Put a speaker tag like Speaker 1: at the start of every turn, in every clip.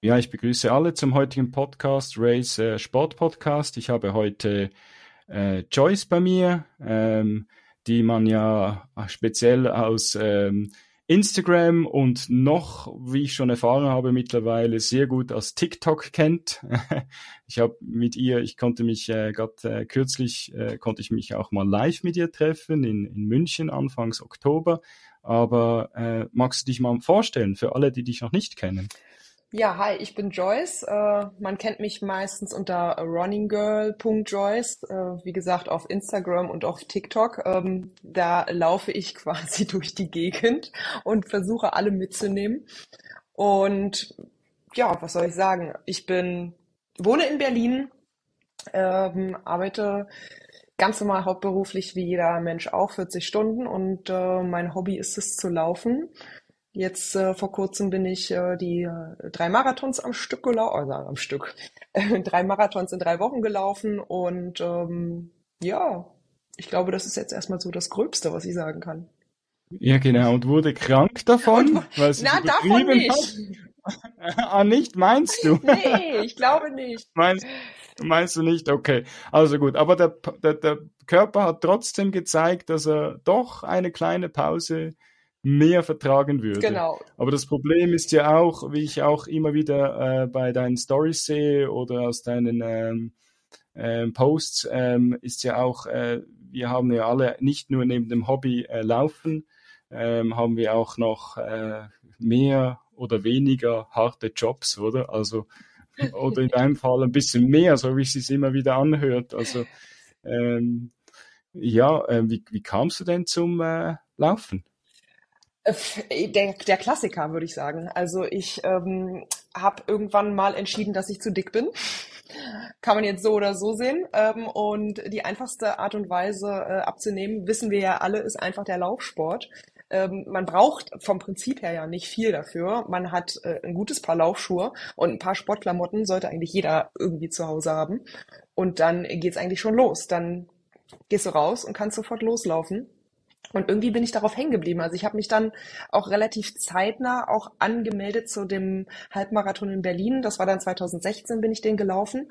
Speaker 1: Ja, ich begrüße alle zum heutigen Podcast, Race äh, Sport Podcast. Ich habe heute äh, Joyce bei mir, ähm, die man ja speziell aus ähm, Instagram und noch, wie ich schon erfahren habe, mittlerweile sehr gut aus TikTok kennt. ich habe mit ihr, ich konnte mich äh, gerade äh, kürzlich, äh, konnte ich mich auch mal live mit ihr treffen in, in München Anfangs Oktober. Aber äh, magst du dich mal vorstellen für alle, die dich noch nicht kennen?
Speaker 2: Ja, hi, ich bin Joyce. Äh, man kennt mich meistens unter runninggirl.joyce. Äh, wie gesagt, auf Instagram und auf TikTok. Ähm, da laufe ich quasi durch die Gegend und versuche alle mitzunehmen. Und ja, was soll ich sagen? Ich bin, wohne in Berlin, ähm, arbeite ganz normal hauptberuflich wie jeder Mensch auch 40 Stunden und äh, mein Hobby ist es zu laufen. Jetzt äh, vor kurzem bin ich äh, die äh, drei Marathons am Stück gelaufen, also am Stück, drei Marathons in drei Wochen gelaufen und ähm, ja, ich glaube, das ist jetzt erstmal so das Gröbste, was ich sagen kann.
Speaker 1: Ja, genau, und wurde krank davon,
Speaker 2: weil sie Na, davon nicht.
Speaker 1: ah, nicht, meinst du?
Speaker 2: nee, ich glaube nicht.
Speaker 1: Meinst, meinst du nicht? Okay, also gut, aber der, der, der Körper hat trotzdem gezeigt, dass er doch eine kleine Pause mehr vertragen würde.
Speaker 2: Genau.
Speaker 1: Aber das Problem ist ja auch, wie ich auch immer wieder äh, bei deinen Stories sehe oder aus deinen ähm, ähm, Posts, ähm, ist ja auch, äh, wir haben ja alle nicht nur neben dem Hobby äh, Laufen, ähm, haben wir auch noch äh, mehr oder weniger harte Jobs, oder? Also, oder in deinem Fall ein bisschen mehr, so wie es sich immer wieder anhört. Also, ähm, ja, äh, wie, wie kamst du denn zum äh, Laufen?
Speaker 2: Äh, der, der Klassiker, würde ich sagen. Also ich ähm, habe irgendwann mal entschieden, dass ich zu dick bin. Kann man jetzt so oder so sehen. Ähm, und die einfachste Art und Weise äh, abzunehmen, wissen wir ja alle, ist einfach der Laufsport. Ähm, man braucht vom Prinzip her ja nicht viel dafür. Man hat äh, ein gutes Paar Laufschuhe und ein paar Sportklamotten sollte eigentlich jeder irgendwie zu Hause haben. Und dann geht's eigentlich schon los. Dann gehst du raus und kannst sofort loslaufen. Und irgendwie bin ich darauf hängen geblieben. Also ich habe mich dann auch relativ zeitnah auch angemeldet zu dem Halbmarathon in Berlin. Das war dann 2016, bin ich den gelaufen.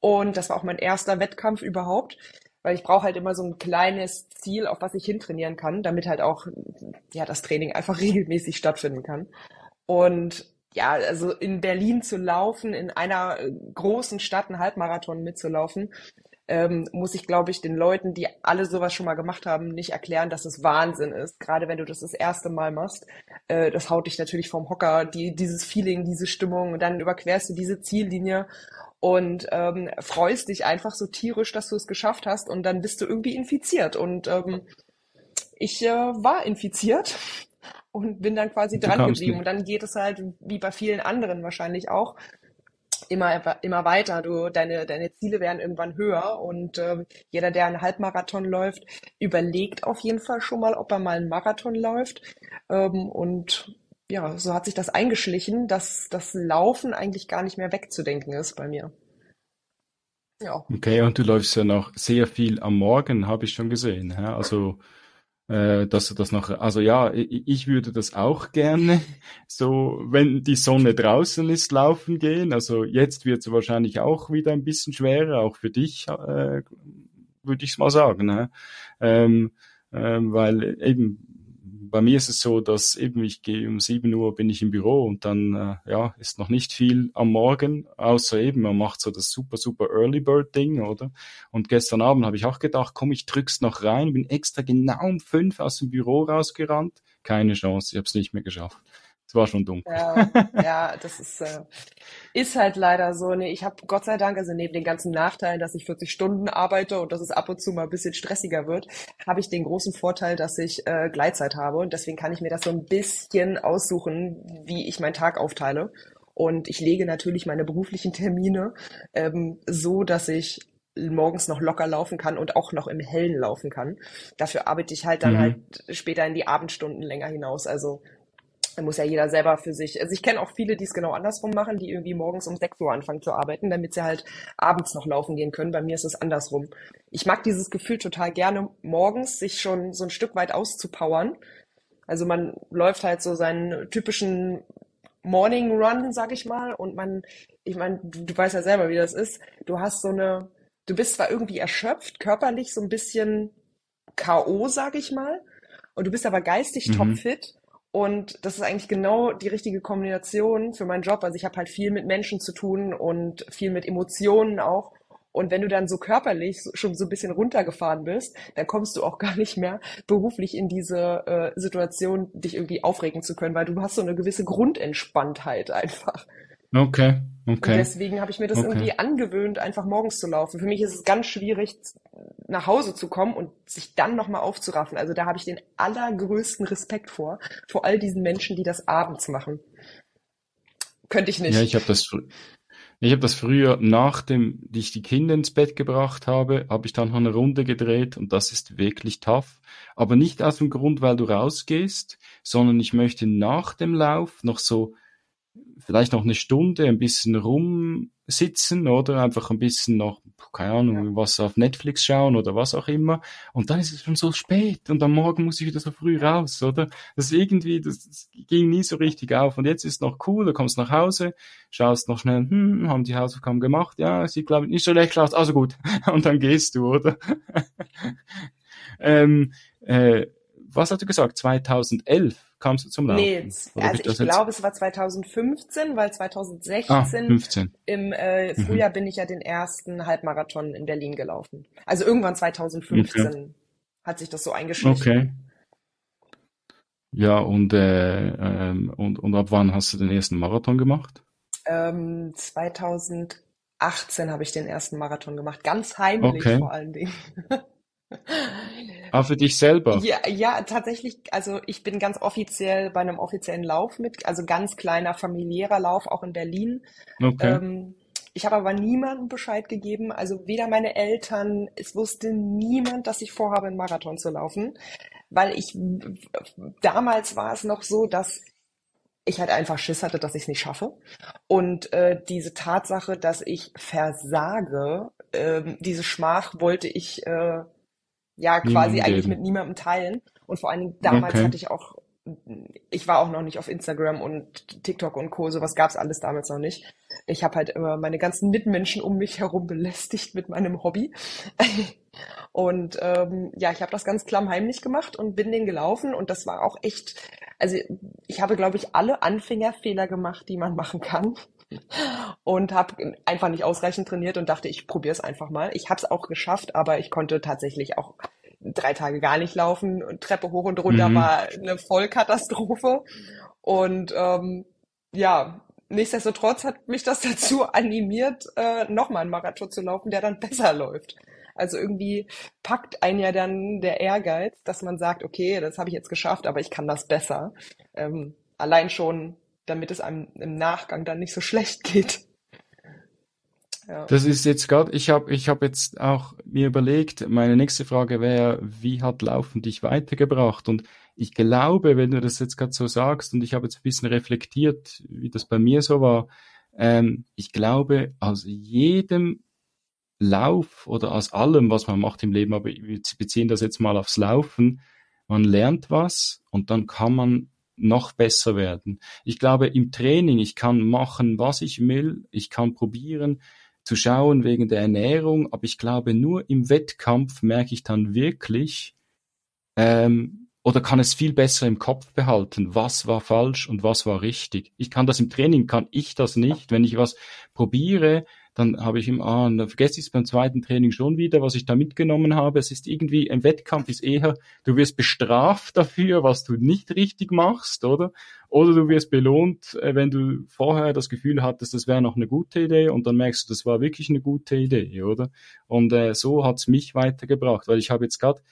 Speaker 2: Und das war auch mein erster Wettkampf überhaupt, weil ich brauche halt immer so ein kleines Ziel, auf was ich hintrainieren kann, damit halt auch ja das Training einfach regelmäßig stattfinden kann. Und ja, also in Berlin zu laufen, in einer großen Stadt einen Halbmarathon mitzulaufen, ähm, muss ich, glaube ich, den Leuten, die alle sowas schon mal gemacht haben, nicht erklären, dass es Wahnsinn ist. Gerade wenn du das das erste Mal machst, äh, das haut dich natürlich vom Hocker, die, dieses Feeling, diese Stimmung, und dann überquerst du diese Ziellinie und ähm, freust dich einfach so tierisch, dass du es geschafft hast und dann bist du irgendwie infiziert. Und ähm, ich äh, war infiziert und bin dann quasi dran geblieben. Und dann geht es halt, wie bei vielen anderen wahrscheinlich auch, immer, immer weiter. Du, deine, deine Ziele werden irgendwann höher und äh, jeder, der einen Halbmarathon läuft, überlegt auf jeden Fall schon mal, ob er mal einen Marathon läuft. Ähm, und ja, so hat sich das eingeschlichen, dass das Laufen eigentlich gar nicht mehr wegzudenken ist bei mir.
Speaker 1: Ja. Okay, und du läufst ja noch sehr viel am Morgen, habe ich schon gesehen. Hä? Also äh, dass du das noch, also ja, ich würde das auch gerne, so wenn die Sonne draußen ist, laufen gehen. Also jetzt wird es wahrscheinlich auch wieder ein bisschen schwerer, auch für dich, äh, würde ich es mal sagen. Ne? Ähm, ähm, weil eben bei mir ist es so, dass eben ich gehe um 7 Uhr bin ich im Büro und dann äh, ja ist noch nicht viel am Morgen, außer eben man macht so das super super Early Bird Ding, oder? Und gestern Abend habe ich auch gedacht, komm, ich drück's noch rein, bin extra genau um fünf aus dem Büro rausgerannt, keine Chance, ich habe es nicht mehr geschafft. Es war schon dunkel.
Speaker 2: Ja, ja das ist, äh, ist halt leider so. Nee, ich habe Gott sei Dank, also neben den ganzen Nachteilen, dass ich 40 Stunden arbeite und dass es ab und zu mal ein bisschen stressiger wird, habe ich den großen Vorteil, dass ich äh, Gleitzeit habe und deswegen kann ich mir das so ein bisschen aussuchen, wie ich meinen Tag aufteile. Und ich lege natürlich meine beruflichen Termine ähm, so, dass ich morgens noch locker laufen kann und auch noch im Hellen laufen kann. Dafür arbeite ich halt dann mhm. halt später in die Abendstunden länger hinaus. Also Da muss ja jeder selber für sich. Also ich kenne auch viele, die es genau andersrum machen, die irgendwie morgens um 6 Uhr anfangen zu arbeiten, damit sie halt abends noch laufen gehen können. Bei mir ist es andersrum. Ich mag dieses Gefühl total gerne, morgens sich schon so ein Stück weit auszupowern. Also man läuft halt so seinen typischen Morning Run, sag ich mal, und man, ich meine, du, du weißt ja selber, wie das ist. Du hast so eine, du bist zwar irgendwie erschöpft, körperlich so ein bisschen K.O., sag ich mal, und du bist aber geistig mhm. topfit und das ist eigentlich genau die richtige Kombination für meinen Job. Also ich habe halt viel mit Menschen zu tun und viel mit Emotionen auch. Und wenn du dann so körperlich schon so ein bisschen runtergefahren bist, dann kommst du auch gar nicht mehr beruflich in diese äh, Situation, dich irgendwie aufregen zu können, weil du hast so eine gewisse Grundentspanntheit einfach.
Speaker 1: Okay, okay.
Speaker 2: Und deswegen habe ich mir das okay. irgendwie angewöhnt, einfach morgens zu laufen. Für mich ist es ganz schwierig, nach Hause zu kommen und sich dann nochmal aufzuraffen. Also da habe ich den allergrößten Respekt vor, vor all diesen Menschen, die das abends machen. Könnte ich nicht.
Speaker 1: Ja, ich habe das, ich habe das früher, nachdem ich die Kinder ins Bett gebracht habe, habe ich dann noch eine Runde gedreht und das ist wirklich tough. Aber nicht aus dem Grund, weil du rausgehst, sondern ich möchte nach dem Lauf noch so vielleicht noch eine Stunde ein bisschen rumsitzen oder einfach ein bisschen noch, keine Ahnung, ja. was auf Netflix schauen oder was auch immer. Und dann ist es schon so spät und am Morgen muss ich wieder so früh raus, oder? Das irgendwie, das, das ging nie so richtig auf. Und jetzt ist noch cool, du kommst nach Hause, schaust noch schnell, hm, haben die Hausaufgaben gemacht? Ja, sieht glaube ich nicht so schlecht aus, also gut. Und dann gehst du, oder? ähm, äh, was hast du gesagt? 2011? kamst du zum Laufen? Nee,
Speaker 2: also ich, glaube, es war 2015, weil 2016 ah, 15. im äh, mhm. Frühjahr mhm. bin ich ja den ersten Halbmarathon in Berlin gelaufen. Also irgendwann 2015 okay. hat sich das so eingeschlichen. Okay.
Speaker 1: Ja, und, äh, ähm, und, und ab wann hast du den ersten Marathon gemacht?
Speaker 2: Ähm, 2018 habe ich den ersten Marathon gemacht, ganz heimlich okay. vor allen Dingen.
Speaker 1: Ah, für dich selber?
Speaker 2: Ja, ja, tatsächlich. Also ich bin ganz offiziell bei einem offiziellen Lauf mit, also ganz kleiner familiärer Lauf, auch in Berlin. Okay. Ähm, ich habe aber niemandem Bescheid gegeben, also weder meine Eltern, es wusste niemand, dass ich vorhabe, einen Marathon zu laufen, weil ich, damals war es noch so, dass ich halt einfach Schiss hatte, dass ich es nicht schaffe. Und äh, diese Tatsache, dass ich versage, äh, diese Schmach wollte ich äh, ja quasi Niemand eigentlich mit niemandem teilen. Und vor allen Dingen damals okay. hatte ich auch, ich war auch noch nicht auf Instagram und TikTok und Co. Sowas gab's alles damals noch nicht. Ich habe halt immer meine ganzen Mitmenschen um mich herum belästigt mit meinem Hobby. und ähm, ja, ich habe das ganz klammheimlich gemacht und bin den gelaufen und das war auch echt, also ich habe, glaube ich, alle Anfängerfehler gemacht, die man machen kann und habe einfach nicht ausreichend trainiert und dachte, ich probiere es einfach mal. Ich habe es auch geschafft, aber ich konnte tatsächlich auch drei Tage gar nicht laufen. Treppe hoch und runter mhm. war eine Vollkatastrophe. Und ähm, ja, nichtsdestotrotz hat mich das dazu animiert, äh, nochmal einen Marathon zu laufen, der dann besser läuft. Also irgendwie packt einen ja dann der Ehrgeiz, dass man sagt, okay, das habe ich jetzt geschafft, aber ich kann das besser. Ähm, allein schon damit es einem im Nachgang dann nicht so schlecht geht.
Speaker 1: Ja. Das ist jetzt gerade, ich habe ich hab jetzt auch mir überlegt, meine nächste Frage wäre, wie hat Laufen dich weitergebracht? Und ich glaube, wenn du das jetzt gerade so sagst, und ich habe jetzt ein bisschen reflektiert, wie das bei mir so war, ähm, ich glaube, aus jedem Lauf oder aus allem, was man macht im Leben, aber wir beziehen das jetzt mal aufs Laufen, man lernt was und dann kann man noch besser werden. Ich glaube, im Training, ich kann machen, was ich will, ich kann probieren zu schauen wegen der Ernährung, aber ich glaube, nur im Wettkampf merke ich dann wirklich, ähm, oder kann es viel besser im Kopf behalten, was war falsch und was war richtig. Ich kann das im Training, kann ich das nicht. Wenn ich was probiere, dann habe ich immer, ah, dann vergesse ich es beim zweiten Training schon wieder, was ich da mitgenommen habe. Es ist irgendwie, ein Wettkampf ist eher, du wirst bestraft dafür, was du nicht richtig machst, oder? Oder du wirst belohnt, äh, wenn du vorher das Gefühl hattest, das wäre noch eine gute Idee und dann merkst du, das war wirklich eine gute Idee, oder? Und äh, so hat's mich weitergebracht, weil ich habe jetzt gerade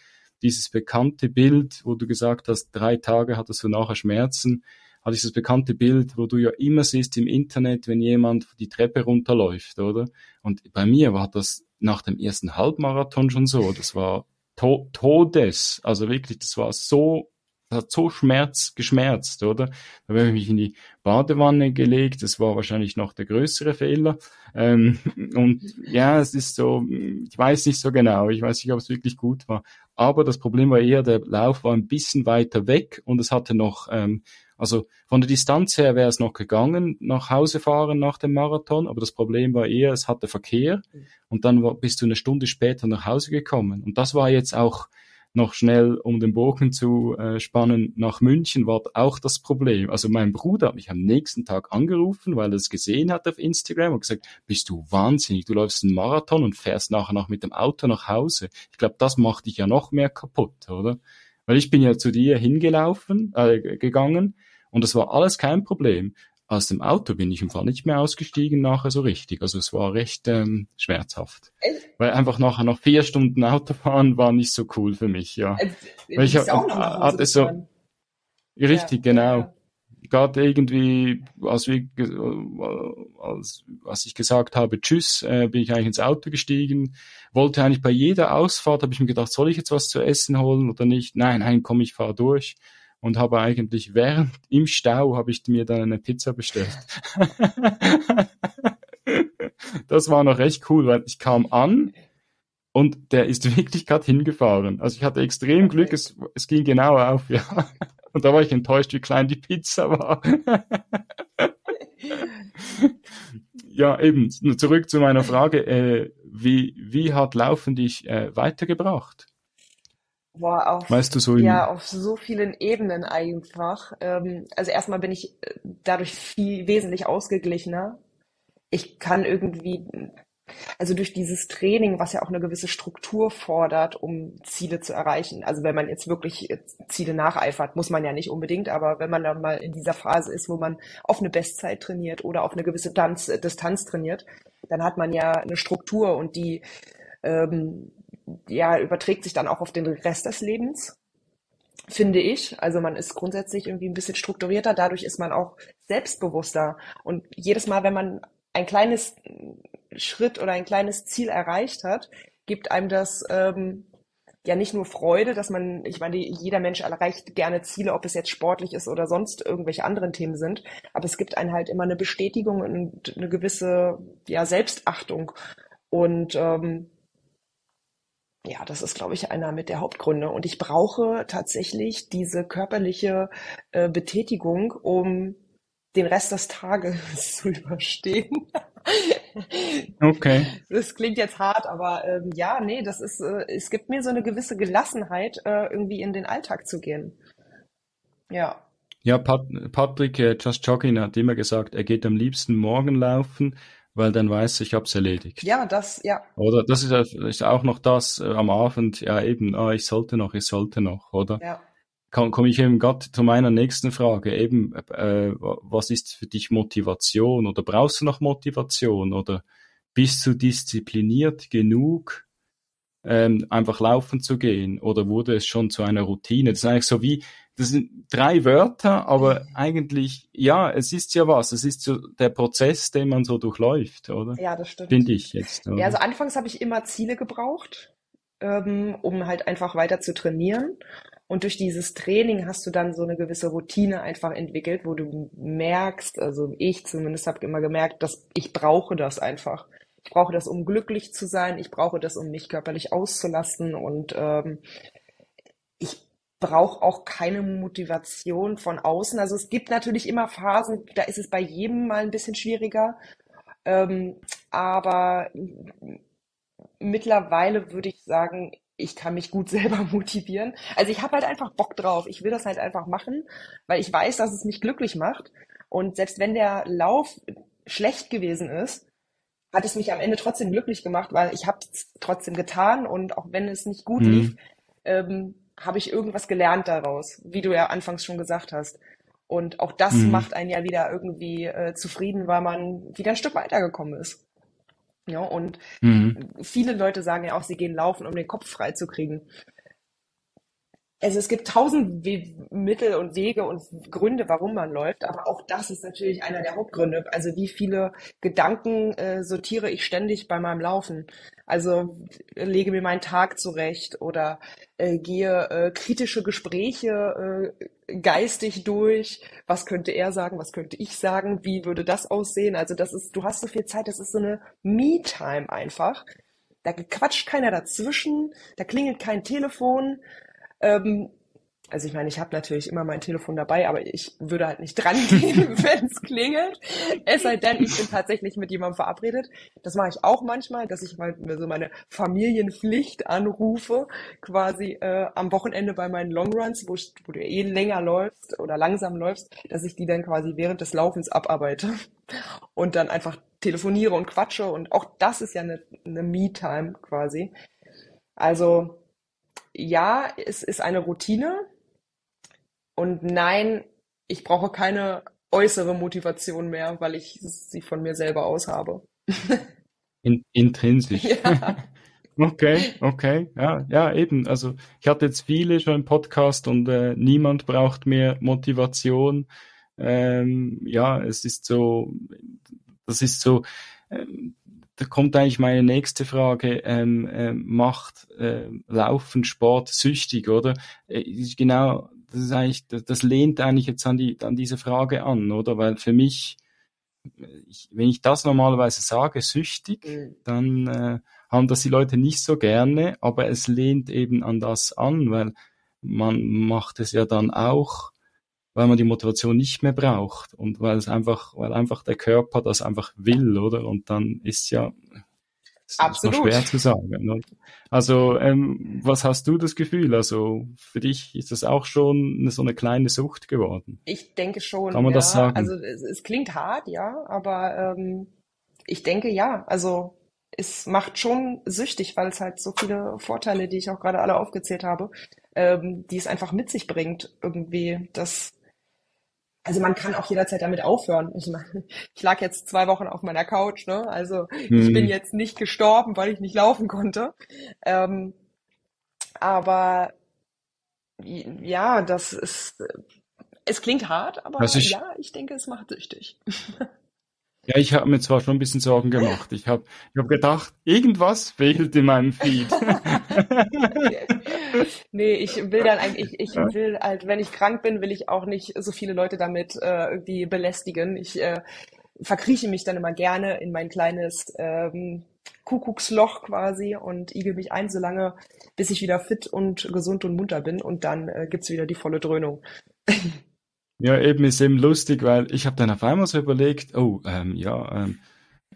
Speaker 1: dieses bekannte Bild, wo du gesagt hast, drei Tage hattest du nachher Schmerzen, hat dieses bekannte Bild, wo du ja immer siehst im Internet, wenn jemand die Treppe runterläuft, oder? Und bei mir war das nach dem ersten Halbmarathon schon so. Das war to Todes. Also wirklich, das war so hat so Schmerz geschmerzt, oder? Da habe ich mich in die Badewanne gelegt. Das war wahrscheinlich noch der größere Fehler. Ähm, und ja, es ist so, ich weiß nicht so genau. Ich weiß nicht, ob es wirklich gut war. Aber das Problem war eher, der Lauf war ein bisschen weiter weg und es hatte noch, ähm, also von der Distanz her wäre es noch gegangen, nach Hause fahren nach dem Marathon, aber das Problem war eher, es hatte Verkehr und dann war, bist du eine Stunde später nach Hause gekommen. Und das war jetzt auch noch schnell, um den Bogen zu äh, spannen, nach München war auch das Problem. Also mein Bruder hat mich am nächsten Tag angerufen, weil er es gesehen hat auf Instagram und gesagt, bist du wahnsinnig, du läufst einen Marathon und fährst nachher noch mit dem Auto nach Hause. Ich glaube, das macht dich ja noch mehr kaputt, oder? Weil ich bin ja zu dir hingelaufen, äh, gegangen und das war alles kein Problem aus dem Auto bin ich im Fall nicht mehr ausgestiegen nachher so richtig. Also es war recht ähm, schmerzhaft. Echt? Weil einfach nachher noch vier Stunden Autofahren war nicht so cool für mich, ja. Also, Weil ich hatte so richtig, ja, genau. Ja. Gerade irgendwie, als, wir, als, als ich gesagt habe, tschüss, äh, bin ich eigentlich ins Auto gestiegen, wollte eigentlich bei jeder Ausfahrt, habe ich mir gedacht, soll ich jetzt was zu essen holen oder nicht? Nein, nein, komm, ich fahre durch und habe eigentlich während im Stau habe ich mir dann eine Pizza bestellt. das war noch recht cool, weil ich kam an und der ist wirklich gerade hingefahren. Also ich hatte extrem okay. Glück, es, es ging genau auf, ja. Und da war ich enttäuscht, wie klein die Pizza war. ja, eben, zurück zu meiner Frage, äh, wie, wie hat Laufen dich äh, weitergebracht?
Speaker 2: Boah, auf, weißt du, so ja, auf so vielen Ebenen einfach. Ähm, also erstmal bin ich äh, dadurch viel wesentlich ausgeglichener. Ich kann irgendwie, also durch dieses Training, was ja auch eine gewisse Struktur fordert, um Ziele zu erreichen. Also wenn man jetzt wirklich Ziele nacheifert, muss man ja nicht unbedingt, aber wenn man dann mal in dieser Phase ist, wo man auf eine Bestzeit trainiert oder auf eine gewisse Tanz, Distanz trainiert, dann hat man ja eine Struktur und die ähm, ja, überträgt sich dann auch auf den Rest des Lebens, finde ich. Also man ist grundsätzlich irgendwie ein bisschen strukturierter, dadurch ist man auch selbstbewusster. Und jedes Mal, wenn man ein kleines Schritt oder ein kleines Ziel erreicht hat, gibt einem das ähm, ja nicht nur Freude, dass man, ich meine, jeder Mensch erreicht gerne Ziele, ob es jetzt sportlich ist oder sonst irgendwelche anderen Themen sind, aber es gibt einem halt immer eine Bestätigung und eine gewisse ja, Selbstachtung. Und ähm, ja, das ist, glaube ich, einer mit der Hauptgründe. Und ich brauche tatsächlich diese körperliche äh, Betätigung, um den Rest des Tages zu überstehen.
Speaker 1: okay.
Speaker 2: Das klingt jetzt hart, aber ähm, ja, nee, das ist, äh, es gibt mir so eine gewisse Gelassenheit, äh, irgendwie in den Alltag zu gehen. Ja.
Speaker 1: Ja, Pat Patrick äh, Just Jogging hat immer gesagt, er geht am liebsten morgen laufen, weil dann weiß ich, ich habe es erledigt.
Speaker 2: Ja, das, ja.
Speaker 1: Oder das ist, ist auch noch das äh, am Abend, ja eben, ah, ich sollte noch, ich sollte noch, oder? Ja. Komme ich eben gerade zu meiner nächsten Frage, eben, äh, was ist für dich Motivation oder brauchst du noch Motivation oder bist du diszipliniert genug, ähm, einfach laufen zu gehen oder wurde es schon zu einer Routine? Das ist eigentlich so wie, das sind drei Wörter, aber eigentlich, ja, es ist ja was. Es ist so der Prozess, den man so durchläuft, oder?
Speaker 2: Ja, das stimmt.
Speaker 1: Finde ich jetzt.
Speaker 2: Oder? Ja, also anfangs habe ich immer Ziele gebraucht, ähm, um halt einfach weiter zu trainieren. Und durch dieses Training hast du dann so eine gewisse Routine einfach entwickelt, wo du merkst, also ich zumindest habe immer gemerkt, dass ich brauche das einfach. Ich brauche das, um glücklich zu sein. Ich brauche das, um mich körperlich auszulasten. Und ähm, ich brauche auch keine Motivation von außen. Also es gibt natürlich immer Phasen, da ist es bei jedem mal ein bisschen schwieriger. Ähm, aber mittlerweile würde ich sagen, ich kann mich gut selber motivieren. Also ich habe halt einfach Bock drauf. Ich will das halt einfach machen, weil ich weiß, dass es mich glücklich macht. Und selbst wenn der Lauf schlecht gewesen ist, hat es mich am Ende trotzdem glücklich gemacht, weil ich habe es trotzdem getan und auch wenn es nicht gut mhm. lief, ähm, habe ich irgendwas gelernt daraus, wie du ja anfangs schon gesagt hast. Und auch das mhm. macht einen ja wieder irgendwie äh, zufrieden, weil man wieder ein Stück weitergekommen ist. Ja, und mhm. viele Leute sagen ja auch, sie gehen laufen, um den Kopf frei zu kriegen. Also es gibt tausend We Mittel und Wege und Gründe, warum man läuft, aber auch das ist natürlich einer der Hauptgründe. Also wie viele Gedanken äh, sortiere ich ständig bei meinem Laufen? Also lege mir meinen Tag zurecht oder äh, gehe äh, kritische Gespräche äh, geistig durch. Was könnte er sagen? Was könnte ich sagen? Wie würde das aussehen? Also das ist, du hast so viel Zeit, das ist so eine Me-Time einfach. Da quatscht keiner dazwischen, da klingelt kein Telefon. Ähm, also ich meine, ich habe natürlich immer mein Telefon dabei, aber ich würde halt nicht dran gehen, wenn es klingelt. Es sei denn, ich bin tatsächlich mit jemandem verabredet. Das mache ich auch manchmal, dass ich mal so meine Familienpflicht anrufe, quasi äh, am Wochenende bei meinen Longruns, wo, ich, wo du eh länger läufst oder langsam läufst, dass ich die dann quasi während des Laufens abarbeite und dann einfach telefoniere und quatsche. Und auch das ist ja eine, eine Me-Time quasi. Also ja, es ist eine Routine und nein, ich brauche keine äußere Motivation mehr, weil ich sie von mir selber aus habe.
Speaker 1: In, intrinsisch. Ja. Okay, okay, ja, ja, eben. Also ich hatte jetzt viele schon im Podcast und äh, niemand braucht mehr Motivation. Ähm, ja, es ist so, das ist so, ähm, da kommt eigentlich meine nächste Frage, ähm, äh, macht äh, Laufen Sport süchtig, oder? Äh, genau, das ist eigentlich, das, das lehnt eigentlich jetzt an die, an diese Frage an, oder? Weil für mich, ich, wenn ich das normalerweise sage, süchtig, mhm. dann äh, haben das die Leute nicht so gerne, aber es lehnt eben an das an, weil man macht es ja dann auch weil man die Motivation nicht mehr braucht und weil es einfach, weil einfach der Körper das einfach will, oder? Und dann ist ja ist Absolut. schwer zu sagen. Ne? Also, ähm, was hast du das Gefühl? Also, für dich ist das auch schon eine, so eine kleine Sucht geworden?
Speaker 2: Ich denke schon.
Speaker 1: Kann man
Speaker 2: ja.
Speaker 1: das sagen?
Speaker 2: Also, es, es klingt hart, ja, aber ähm, ich denke ja. Also, es macht schon süchtig, weil es halt so viele Vorteile, die ich auch gerade alle aufgezählt habe, ähm, die es einfach mit sich bringt, irgendwie das also man kann auch jederzeit damit aufhören. Ich, meine, ich lag jetzt zwei Wochen auf meiner Couch, ne? Also mhm. ich bin mhm. jetzt nicht gestorben, weil ich nicht laufen konnte. Ähm, aber ja, das ist, es klingt hart, aber ich, ja, ich denke, es macht süchtig.
Speaker 1: Ja, ich habe mir zwar schon ein bisschen Sorgen gemacht. Ich habe ich hab gedacht, irgendwas fehlt in meinem Feed.
Speaker 2: nee, ich will dann eigentlich, ich, ich will halt, wenn ich krank bin, will ich auch nicht so viele Leute damit äh, irgendwie belästigen. Ich äh, verkrieche mich dann immer gerne in mein kleines ähm, Kuckucksloch quasi und igel mich ein, so lange, bis ich wieder fit und gesund und munter bin und dann äh, gibt's wieder die volle Dröhnung.
Speaker 1: Ja, eben ist eben lustig, weil ich habe dann auf einmal so überlegt, oh, ähm, ja, ähm,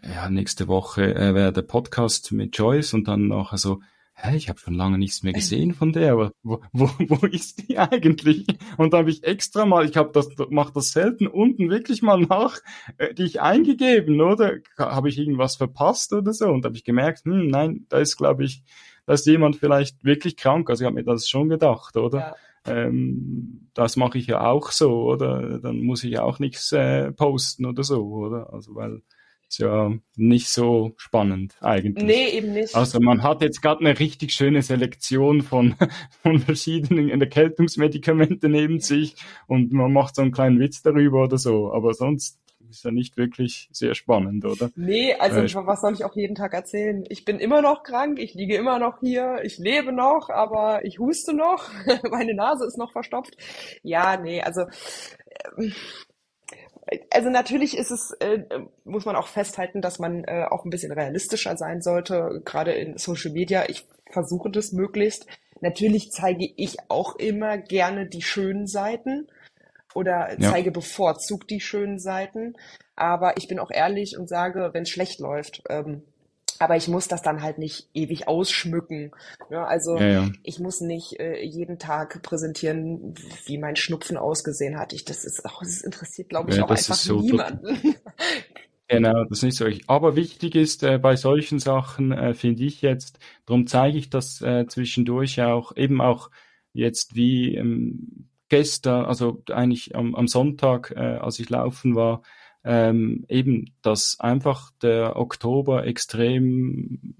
Speaker 1: ja, nächste Woche äh, wäre der Podcast mit Joyce und dann nachher so, hä, ich habe schon lange nichts mehr gesehen von der, aber wo, wo, wo ist die eigentlich? Und da habe ich extra mal, ich habe das, mach das selten unten wirklich mal nach, äh, die ich eingegeben, oder? Habe ich irgendwas verpasst oder so? Und da habe ich gemerkt, hm, nein, da ist, glaube ich, da ist jemand vielleicht wirklich krank. Also ich habe mir das schon gedacht, oder? Ja ähm, das mache ich ja auch so, oder? Dann muss ich auch nichts äh, posten oder so, oder? Also weil ist ja nicht so spannend eigentlich.
Speaker 2: Nee, eben nicht.
Speaker 1: Also man hat jetzt gerade eine richtig schöne Selektion von, von verschiedenen Erkältungsmedikamenten neben sich und man macht so einen kleinen Witz darüber oder so, aber sonst ist ja nicht wirklich sehr spannend, oder?
Speaker 2: Nee, also äh, was soll ich auch jeden Tag erzählen? Ich bin immer noch krank, ich liege immer noch hier, ich lebe noch, aber ich huste noch, meine Nase ist noch verstopft. Ja, nee, also ähm, also natürlich ist es, äh, muss man auch festhalten, dass man äh, auch ein bisschen realistischer sein sollte, gerade in Social Media. Ich versuche das möglichst. Natürlich zeige ich auch immer gerne die schönen Seiten oder ja. zeige bevorzugt die schönen Seiten. Aber ich bin auch ehrlich und sage, wenn es schlecht läuft, ähm, aber ich muss das dann halt nicht ewig ausschmücken. Ja, also ja, ja. ich muss nicht äh, jeden Tag präsentieren, wie mein Schnupfen ausgesehen hat. Ich, das ist auch, das interessiert, glaube ich, auch einfach so niemanden.
Speaker 1: Genau, das ist nicht so. Aber wichtig ist äh, bei solchen Sachen, äh, finde ich jetzt, darum zeige ich das äh, zwischendurch auch, eben auch jetzt wie ähm, gestern, also eigentlich am, am Sonntag, äh, als ich laufen war, ähm, eben, dass einfach der Oktober extrem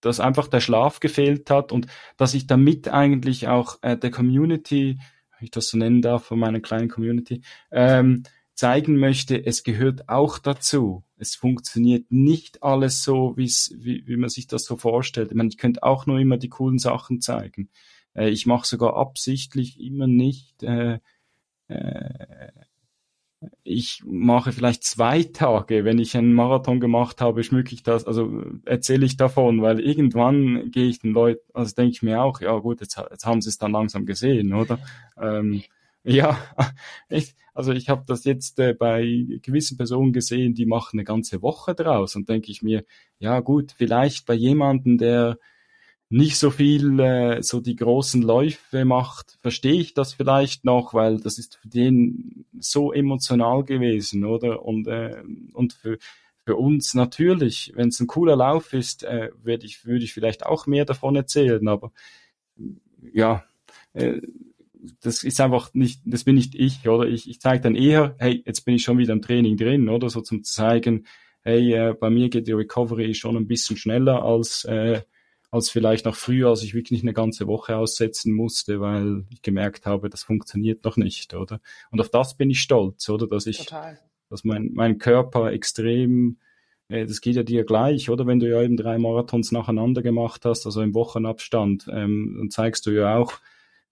Speaker 1: dass einfach der Schlaf gefehlt hat und dass ich damit eigentlich auch äh, der Community, wenn ich das so nennen darf, von meiner kleinen Community, ähm, zeigen möchte, es gehört auch dazu. Es funktioniert nicht alles so, wie, wie man sich das so vorstellt. Ich meine, ich könnte auch nur immer die coolen Sachen zeigen. Äh, ich mache sogar absichtlich immer nicht äh, äh, ich mache vielleicht zwei Tage, wenn ich einen Marathon gemacht habe, schmücke ich das, also erzähle ich davon, weil irgendwann gehe ich den Leuten, also denke ich mir auch, ja gut, jetzt, jetzt haben sie es dann langsam gesehen, oder? Ähm, ja, ich, also ich habe das jetzt äh, bei gewissen Personen gesehen, die machen eine ganze Woche draus und denke ich mir, ja gut, vielleicht bei jemandem, der nicht so viel äh, so die großen Läufe macht, verstehe ich das vielleicht noch, weil das ist für den so emotional gewesen, oder? Und, äh, und für, für uns natürlich, wenn es ein cooler Lauf ist, äh, würde ich, würde ich vielleicht auch mehr davon erzählen, aber ja, äh, das ist einfach nicht, das bin nicht ich, oder? Ich, ich zeige dann eher, hey, jetzt bin ich schon wieder im Training drin, oder? So zum zeigen, hey, äh, bei mir geht die Recovery schon ein bisschen schneller als äh, als vielleicht noch früher, als ich wirklich eine ganze Woche aussetzen musste, weil ich gemerkt habe, das funktioniert noch nicht, oder? Und auf das bin ich stolz, oder? Dass ich, Total. dass mein, mein Körper extrem, äh, das geht ja dir gleich, oder? Wenn du ja eben drei Marathons nacheinander gemacht hast, also im Wochenabstand, ähm, dann zeigst du ja auch,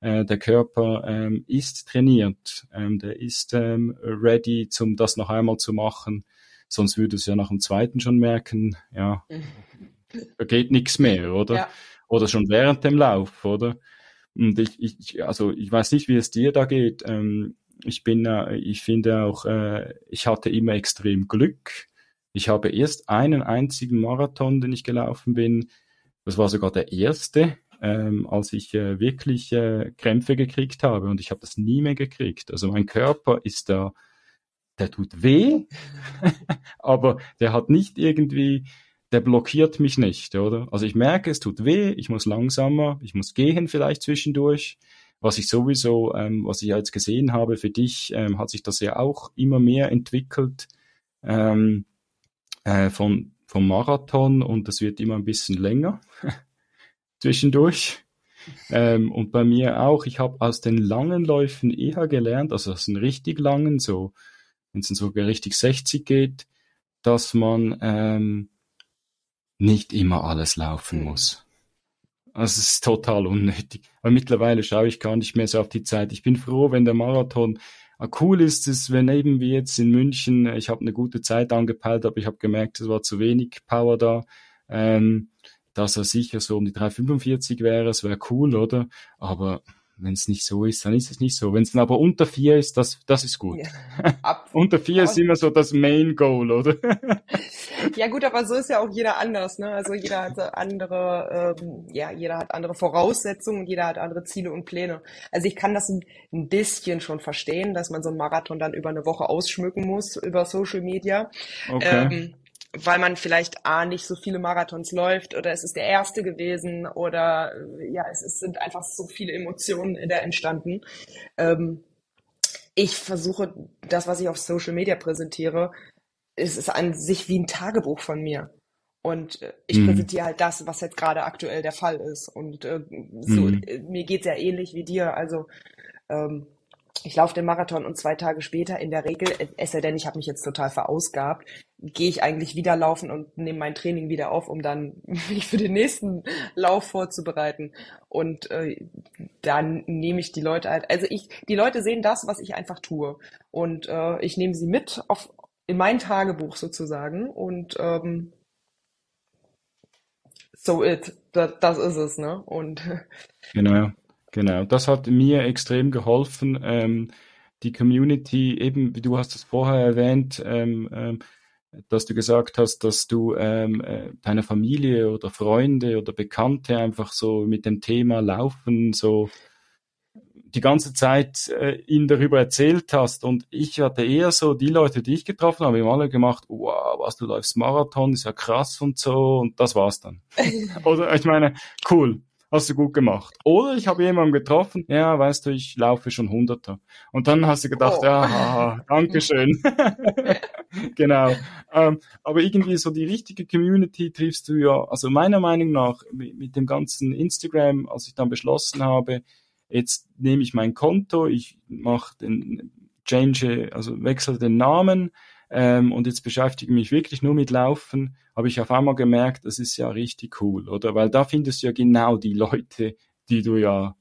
Speaker 1: äh, der Körper ähm, ist trainiert, ähm, der ist ähm, ready, um das noch einmal zu machen. Sonst würde es ja nach dem zweiten schon merken, ja, da geht nichts mehr, oder? Ja. Oder schon während dem Lauf, oder? Und ich, ich, also ich weiß nicht, wie es dir da geht. Ähm, ich bin, äh, ich finde auch, äh, ich hatte immer extrem Glück. Ich habe erst einen einzigen Marathon, den ich gelaufen bin. Das war sogar der erste, ähm, als ich äh, wirklich äh, Krämpfe gekriegt habe. Und ich habe das nie mehr gekriegt. Also mein Körper ist da, der tut weh, aber der hat nicht irgendwie der blockiert mich nicht, oder? Also ich merke, es tut weh, ich muss langsamer, ich muss gehen vielleicht zwischendurch. Was ich sowieso, ähm, was ich jetzt gesehen habe für dich, ähm, hat sich das ja auch immer mehr entwickelt ähm, äh, von, vom Marathon und das wird immer ein bisschen länger zwischendurch. Ähm, und bei mir auch, ich habe aus den langen Läufen eher gelernt, also aus den richtig langen, so wenn es sogar richtig 60 geht, dass man ähm, nicht immer alles laufen mhm. muss. Also es ist total unnötig. Aber mittlerweile schaue ich gar nicht mehr so auf die Zeit. Ich bin froh, wenn der Marathon ah, cool ist es, wenn eben wie jetzt in München, ich habe eine gute Zeit angepeilt, aber ich habe gemerkt, es war zu wenig Power da. Ähm, dass er sicher so um die 3,45 wäre, es wäre cool, oder? Aber wenn es nicht so ist, dann ist es nicht so. Wenn es dann aber unter vier ist, das, das ist gut. Ja, unter vier ist immer so das Main Goal, oder?
Speaker 2: ja gut, aber so ist ja auch jeder anders. Ne? Also jeder hat andere, ähm, ja, jeder hat andere Voraussetzungen, jeder hat andere Ziele und Pläne. Also ich kann das ein, ein bisschen schon verstehen, dass man so einen Marathon dann über eine Woche ausschmücken muss über Social Media. Okay. Ähm, weil man vielleicht A nicht so viele Marathons läuft oder es ist der erste gewesen oder ja, es, es sind einfach so viele Emotionen da entstanden. Ähm, ich versuche, das, was ich auf Social Media präsentiere, es ist an sich wie ein Tagebuch von mir. Und äh, ich mhm. präsentiere halt das, was jetzt gerade aktuell der Fall ist. Und äh, so, mhm. Äh, mir geht's ja ähnlich wie dir. Also ähm, ich laufe den Marathon und zwei Tage später in der Regel, es sei denn, ich habe mich jetzt total verausgabt, gehe ich eigentlich wieder laufen und nehme mein Training wieder auf, um dann mich für den nächsten Lauf vorzubereiten. Und äh, dann nehme ich die Leute halt, also ich, die Leute sehen das, was ich einfach tue. Und äh, ich nehme sie mit auf in mein Tagebuch sozusagen und ähm, so it, das, das ist es, ne? Und
Speaker 1: genau. Genau, das hat mir extrem geholfen. Ähm, die Community, eben, wie du hast es vorher erwähnt, ähm, ähm, dass du gesagt hast, dass du ähm, äh, deiner Familie oder Freunde oder Bekannte einfach so mit dem Thema Laufen so die ganze Zeit äh, ihnen darüber erzählt hast. Und ich hatte eher so die Leute, die ich getroffen habe, haben alle gemacht, wow, was du läufst Marathon, ist ja krass und so. Und das war's dann. oder ich meine, cool. Hast du gut gemacht. Oder ich habe jemanden getroffen, ja, weißt du, ich laufe schon Hunderter. Und dann hast du gedacht, oh. ja, haha, Dankeschön. genau. Ähm, aber irgendwie so die richtige Community triffst du ja, also meiner Meinung nach, mit, mit dem ganzen Instagram, als ich dann beschlossen habe, jetzt nehme ich mein Konto, ich mache den change, also wechsle den Namen, ähm, und jetzt beschäftige ich mich wirklich nur mit Laufen, habe ich auf einmal gemerkt, das ist ja richtig cool, oder? Weil da findest du ja genau die Leute, die du ja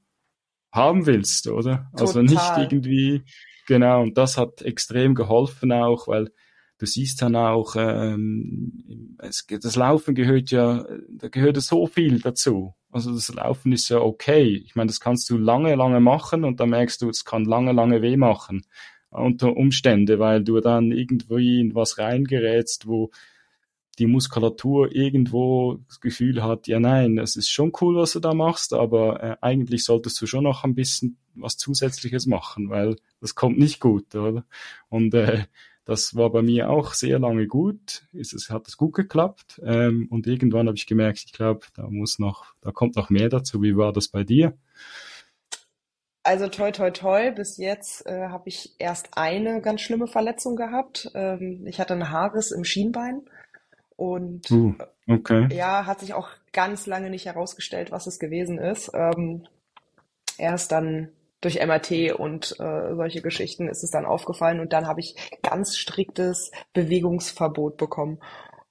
Speaker 1: haben willst, oder? Total. Also nicht irgendwie, genau, und das hat extrem geholfen auch, weil du siehst dann auch, ähm, es, das Laufen gehört ja, da gehört so viel dazu. Also das Laufen ist ja okay. Ich meine, das kannst du lange, lange machen und dann merkst du, es kann lange, lange weh machen unter Umstände, weil du dann irgendwie in was reingerätst, wo die Muskulatur irgendwo das Gefühl hat, ja nein, es ist schon cool, was du da machst, aber äh, eigentlich solltest du schon noch ein bisschen was Zusätzliches machen, weil das kommt nicht gut, oder? Und äh, das war bei mir auch sehr lange gut, es, es hat es gut geklappt ähm, und irgendwann habe ich gemerkt, ich glaube, da muss noch, da kommt noch mehr dazu. Wie war das bei dir?
Speaker 2: Also toi toi toi, bis jetzt äh, habe ich erst eine ganz schlimme Verletzung gehabt. Ähm, ich hatte einen Haarriss im Schienbein und
Speaker 1: uh, okay.
Speaker 2: ja, hat sich auch ganz lange nicht herausgestellt, was es gewesen ist. Ähm, erst dann durch MRT und äh, solche Geschichten ist es dann aufgefallen und dann habe ich ganz striktes Bewegungsverbot bekommen.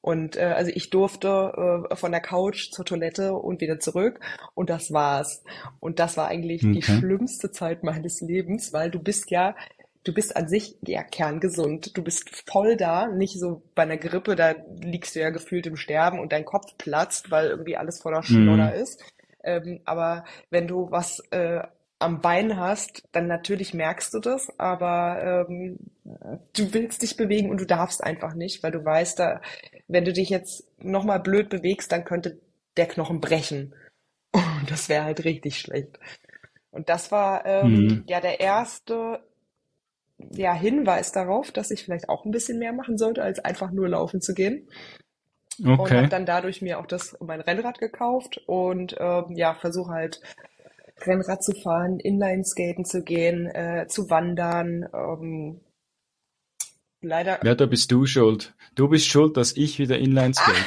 Speaker 2: Und äh, also ich durfte äh, von der Couch zur Toilette und wieder zurück und das war's. Und das war eigentlich okay. die schlimmste Zeit meines Lebens, weil du bist ja, du bist an sich ja kerngesund. Du bist voll da, nicht so bei einer Grippe, da liegst du ja gefühlt im Sterben und dein Kopf platzt, weil irgendwie alles voller Schnodder mhm. ist. Ähm, aber wenn du was äh, am Bein hast, dann natürlich merkst du das, aber ähm, du willst dich bewegen und du darfst einfach nicht, weil du weißt, da, wenn du dich jetzt nochmal blöd bewegst, dann könnte der Knochen brechen. Und das wäre halt richtig schlecht. Und das war ähm, mhm. ja der erste ja, Hinweis darauf, dass ich vielleicht auch ein bisschen mehr machen sollte, als einfach nur laufen zu gehen. Okay. Und habe dann dadurch mir auch das mein Rennrad gekauft und ähm, ja, versuche halt Rennrad zu fahren, Inlineskaten zu gehen, äh, zu wandern. Ähm, leider.
Speaker 1: Ja, da bist du schuld. Du bist schuld, dass ich wieder Inlineskate.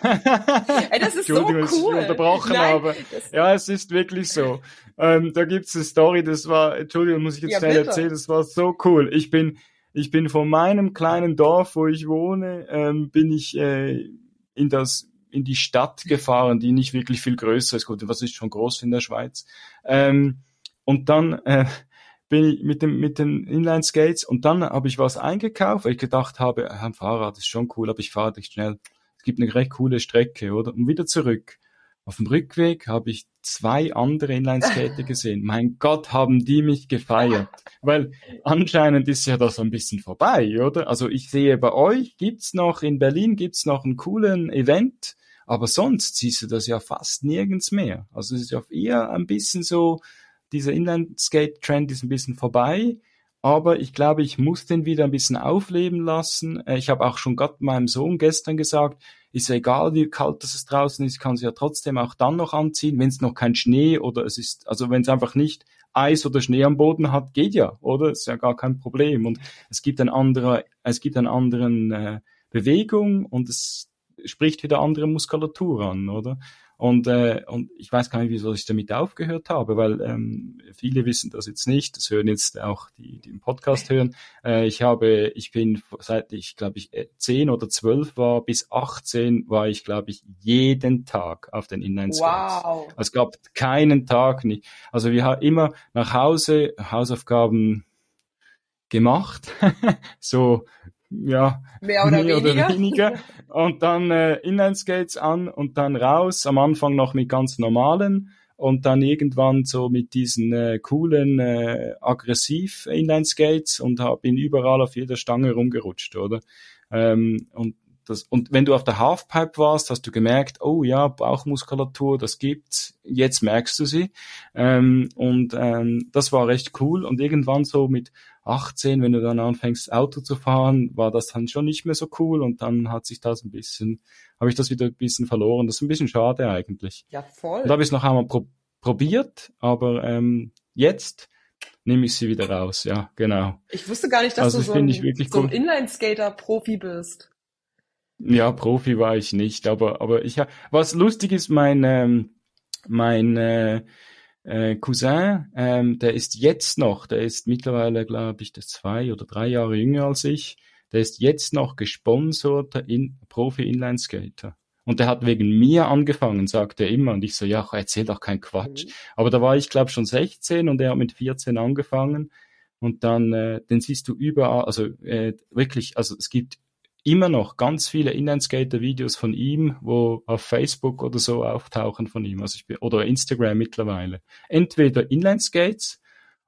Speaker 2: Ey, das ist so cool. dass ich
Speaker 1: unterbrochen Nein, habe. Ja, es ist wirklich so. Ähm, da gibt's eine Story, das war, Entschuldigung, muss ich jetzt ja, schnell bitte. erzählen, das war so cool. Ich bin, ich bin von meinem kleinen Dorf, wo ich wohne, ähm, bin ich äh, in das in die Stadt gefahren, die nicht wirklich viel größer ist. Gut, was ist schon groß in der Schweiz? Ähm, und dann äh, bin ich mit dem mit den Inline Skates und dann habe ich was eingekauft, weil ich gedacht habe, ein Fahrrad ist schon cool, aber ich fahre nicht schnell. Es gibt eine recht coole Strecke, oder? Und wieder zurück. Auf dem Rückweg habe ich zwei andere Inline-Skater gesehen. Mein Gott, haben die mich gefeiert. Weil anscheinend ist ja das ein bisschen vorbei, oder? Also ich sehe bei euch, gibt's noch, in Berlin gibt's noch einen coolen Event, aber sonst siehst du das ja fast nirgends mehr. Also es ist ja eher ein bisschen so, dieser Inline-Skate-Trend ist ein bisschen vorbei. Aber ich glaube, ich muss den wieder ein bisschen aufleben lassen. Äh, ich habe auch schon gerade meinem Sohn gestern gesagt, ist ja egal, wie kalt es draußen ist, kann es ja trotzdem auch dann noch anziehen, wenn es noch kein Schnee oder es ist, also wenn es einfach nicht Eis oder Schnee am Boden hat, geht ja, oder? Ist ja gar kein Problem. Und es gibt ein anderer, es gibt einen anderen äh, Bewegung und es spricht wieder andere Muskulatur an, oder? Und, äh, und ich weiß gar nicht, wieso ich damit aufgehört habe, weil ähm, viele wissen das jetzt nicht, das hören jetzt auch die, die im Podcast hören. Äh, ich habe, ich bin seit ich glaube ich äh, zehn oder zwölf war bis 18 war ich glaube ich jeden Tag auf den Inline Skates. Wow. Es gab keinen Tag nicht. Also wir haben immer nach Hause Hausaufgaben gemacht, so ja,
Speaker 2: mehr oder, mehr weniger. oder weniger.
Speaker 1: Und dann äh, Inlineskates an und dann raus. Am Anfang noch mit ganz normalen und dann irgendwann so mit diesen äh, coolen äh, aggressiv Inlineskates und hab bin überall auf jeder Stange rumgerutscht, oder? Ähm, und das, und wenn du auf der Halfpipe warst, hast du gemerkt, oh ja, Bauchmuskulatur, das gibt's. Jetzt merkst du sie. Ähm, und ähm, das war recht cool. Und irgendwann so mit 18, wenn du dann anfängst, Auto zu fahren, war das dann schon nicht mehr so cool und dann hat sich das ein bisschen, habe ich das wieder ein bisschen verloren. Das ist ein bisschen schade eigentlich.
Speaker 2: Ja, voll.
Speaker 1: Da habe ich es noch einmal pro probiert, aber ähm, jetzt nehme ich sie wieder raus. Ja, genau.
Speaker 2: Ich wusste gar nicht, dass also, du so ein, so ein Inline-Skater-Profi bist.
Speaker 1: Ja, Profi war ich nicht, aber aber ich was lustig ist, mein ähm, mein äh, äh, Cousin, ähm, der ist jetzt noch, der ist mittlerweile, glaube ich, das zwei oder drei Jahre jünger als ich, der ist jetzt noch gesponserter in, Profi-Inline-Skater. Und der hat wegen mir angefangen, sagt er immer. Und ich so, ja, erzähl doch keinen Quatsch. Mhm. Aber da war ich, glaube schon 16 und er hat mit 14 angefangen. Und dann, äh, den siehst du überall, also äh, wirklich, also es gibt immer noch ganz viele Inlineskater-Videos von ihm, wo auf Facebook oder so auftauchen von ihm, also ich bin, oder Instagram mittlerweile. Entweder Inlineskates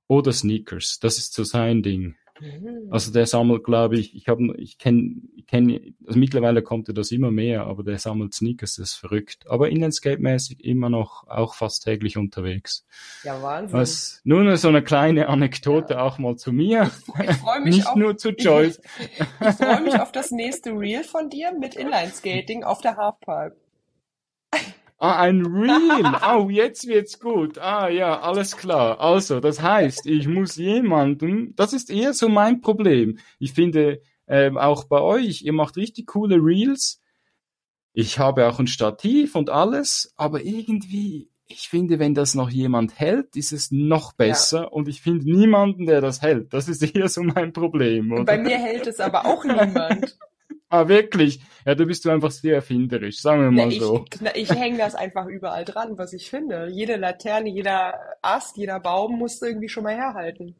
Speaker 1: oder Sneakers. Das ist so sein Ding. Mhm. Also der sammelt, glaube ich, ich habe, ich kenne, ich kenne, also mittlerweile kommt er das immer mehr, aber der sammelt Sneakers, das ist verrückt. Aber Inlineskape-mäßig immer noch auch fast täglich unterwegs.
Speaker 2: Ja, Wahnsinn.
Speaker 1: Was, nur so eine kleine Anekdote ja. auch mal zu mir. Ich, ich freue mich Nicht auf, nur zu Joyce.
Speaker 2: ich, ich freue mich auf das nächste Reel von dir mit Inlineskating auf der Halfpipe.
Speaker 1: Ah, ein Reel. Oh, jetzt wird's gut. Ah, ja, alles klar. Also, das heißt, ich muss jemanden, das ist eher so mein Problem. Ich finde, ähm, auch bei euch, ihr macht richtig coole Reels. Ich habe auch ein Stativ und alles, aber irgendwie, ich finde, wenn das noch jemand hält, ist es noch besser. Ja. Und ich finde niemanden, der das hält. Das ist eher so mein Problem. Oder?
Speaker 2: Bei mir hält es aber auch niemand.
Speaker 1: Ah, wirklich? Ja, du bist du einfach sehr erfinderisch, sagen wir mal
Speaker 2: na, ich,
Speaker 1: so.
Speaker 2: Ich hänge das einfach überall dran, was ich finde. Jede Laterne, jeder Ast, jeder Baum muss irgendwie schon mal herhalten.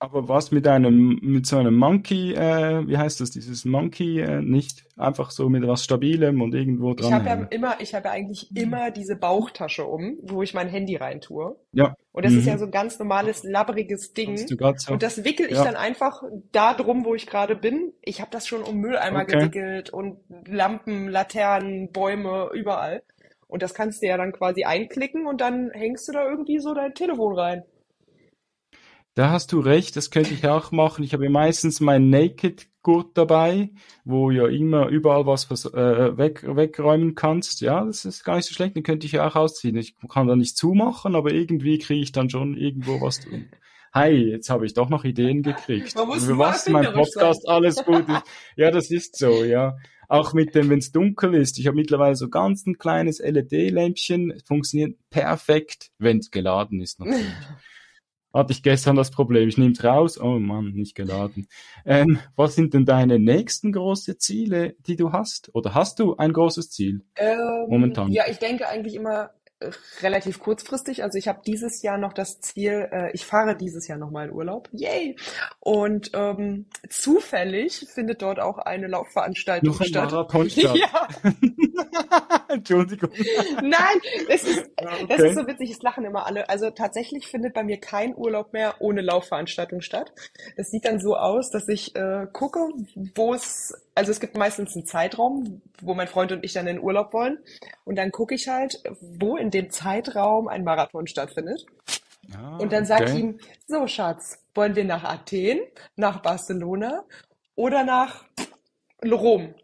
Speaker 1: Aber was mit einem, mit so einem Monkey, äh, wie heißt das, dieses Monkey, äh, nicht einfach so mit was Stabilem und irgendwo dran.
Speaker 2: Ich habe ja immer, ich habe ja eigentlich immer diese Bauchtasche um, wo ich mein Handy rein tue.
Speaker 1: Ja.
Speaker 2: Und das mhm. ist ja so ein ganz normales, labbriges Ding. So. Und das wickel ich ja. dann einfach da drum, wo ich gerade bin. Ich habe das schon um Mülleimer okay. gewickelt und Lampen, Laternen, Bäume, überall. Und das kannst du ja dann quasi einklicken und dann hängst du da irgendwie so dein Telefon rein.
Speaker 1: Da hast du recht, das könnte ich auch machen. Ich habe ja meistens mein Naked-Gurt dabei, wo ja immer überall was äh, weg, wegräumen kannst. Ja, das ist gar nicht so schlecht, den könnte ich ja auch ausziehen. Ich kann da nicht zumachen, aber irgendwie kriege ich dann schon irgendwo was tun. Hi, jetzt habe ich doch noch Ideen gekriegt.
Speaker 2: Man muss
Speaker 1: Für was mein Podcast sein. alles gut ist. Ja, das ist so, ja. Auch mit dem, wenn es dunkel ist. Ich habe mittlerweile so ganz ein kleines LED-Lämpchen. Funktioniert perfekt, wenn es geladen ist natürlich. Hatte ich gestern das Problem. Ich nehme es raus. Oh Mann, nicht geladen. Ähm, was sind denn deine nächsten große Ziele, die du hast? Oder hast du ein großes Ziel
Speaker 2: ähm, momentan? Ja, ich denke eigentlich immer relativ kurzfristig. Also ich habe dieses Jahr noch das Ziel, äh, ich fahre dieses Jahr noch mal in Urlaub. Yay! Und ähm, zufällig findet dort auch eine Laufveranstaltung noch ein statt.
Speaker 1: Marathon statt.
Speaker 2: Ja.
Speaker 1: Entschuldigung.
Speaker 2: Nein, es ist, okay. das ist so witzig, es lachen immer alle. Also tatsächlich findet bei mir kein Urlaub mehr ohne Laufveranstaltung statt. Es sieht dann so aus, dass ich äh, gucke, wo es also es gibt meistens einen Zeitraum, wo mein Freund und ich dann in Urlaub wollen. Und dann gucke ich halt, wo in dem Zeitraum ein Marathon stattfindet. Ah, und dann sage okay. ich ihm, so Schatz, wollen wir nach Athen, nach Barcelona oder nach Rom?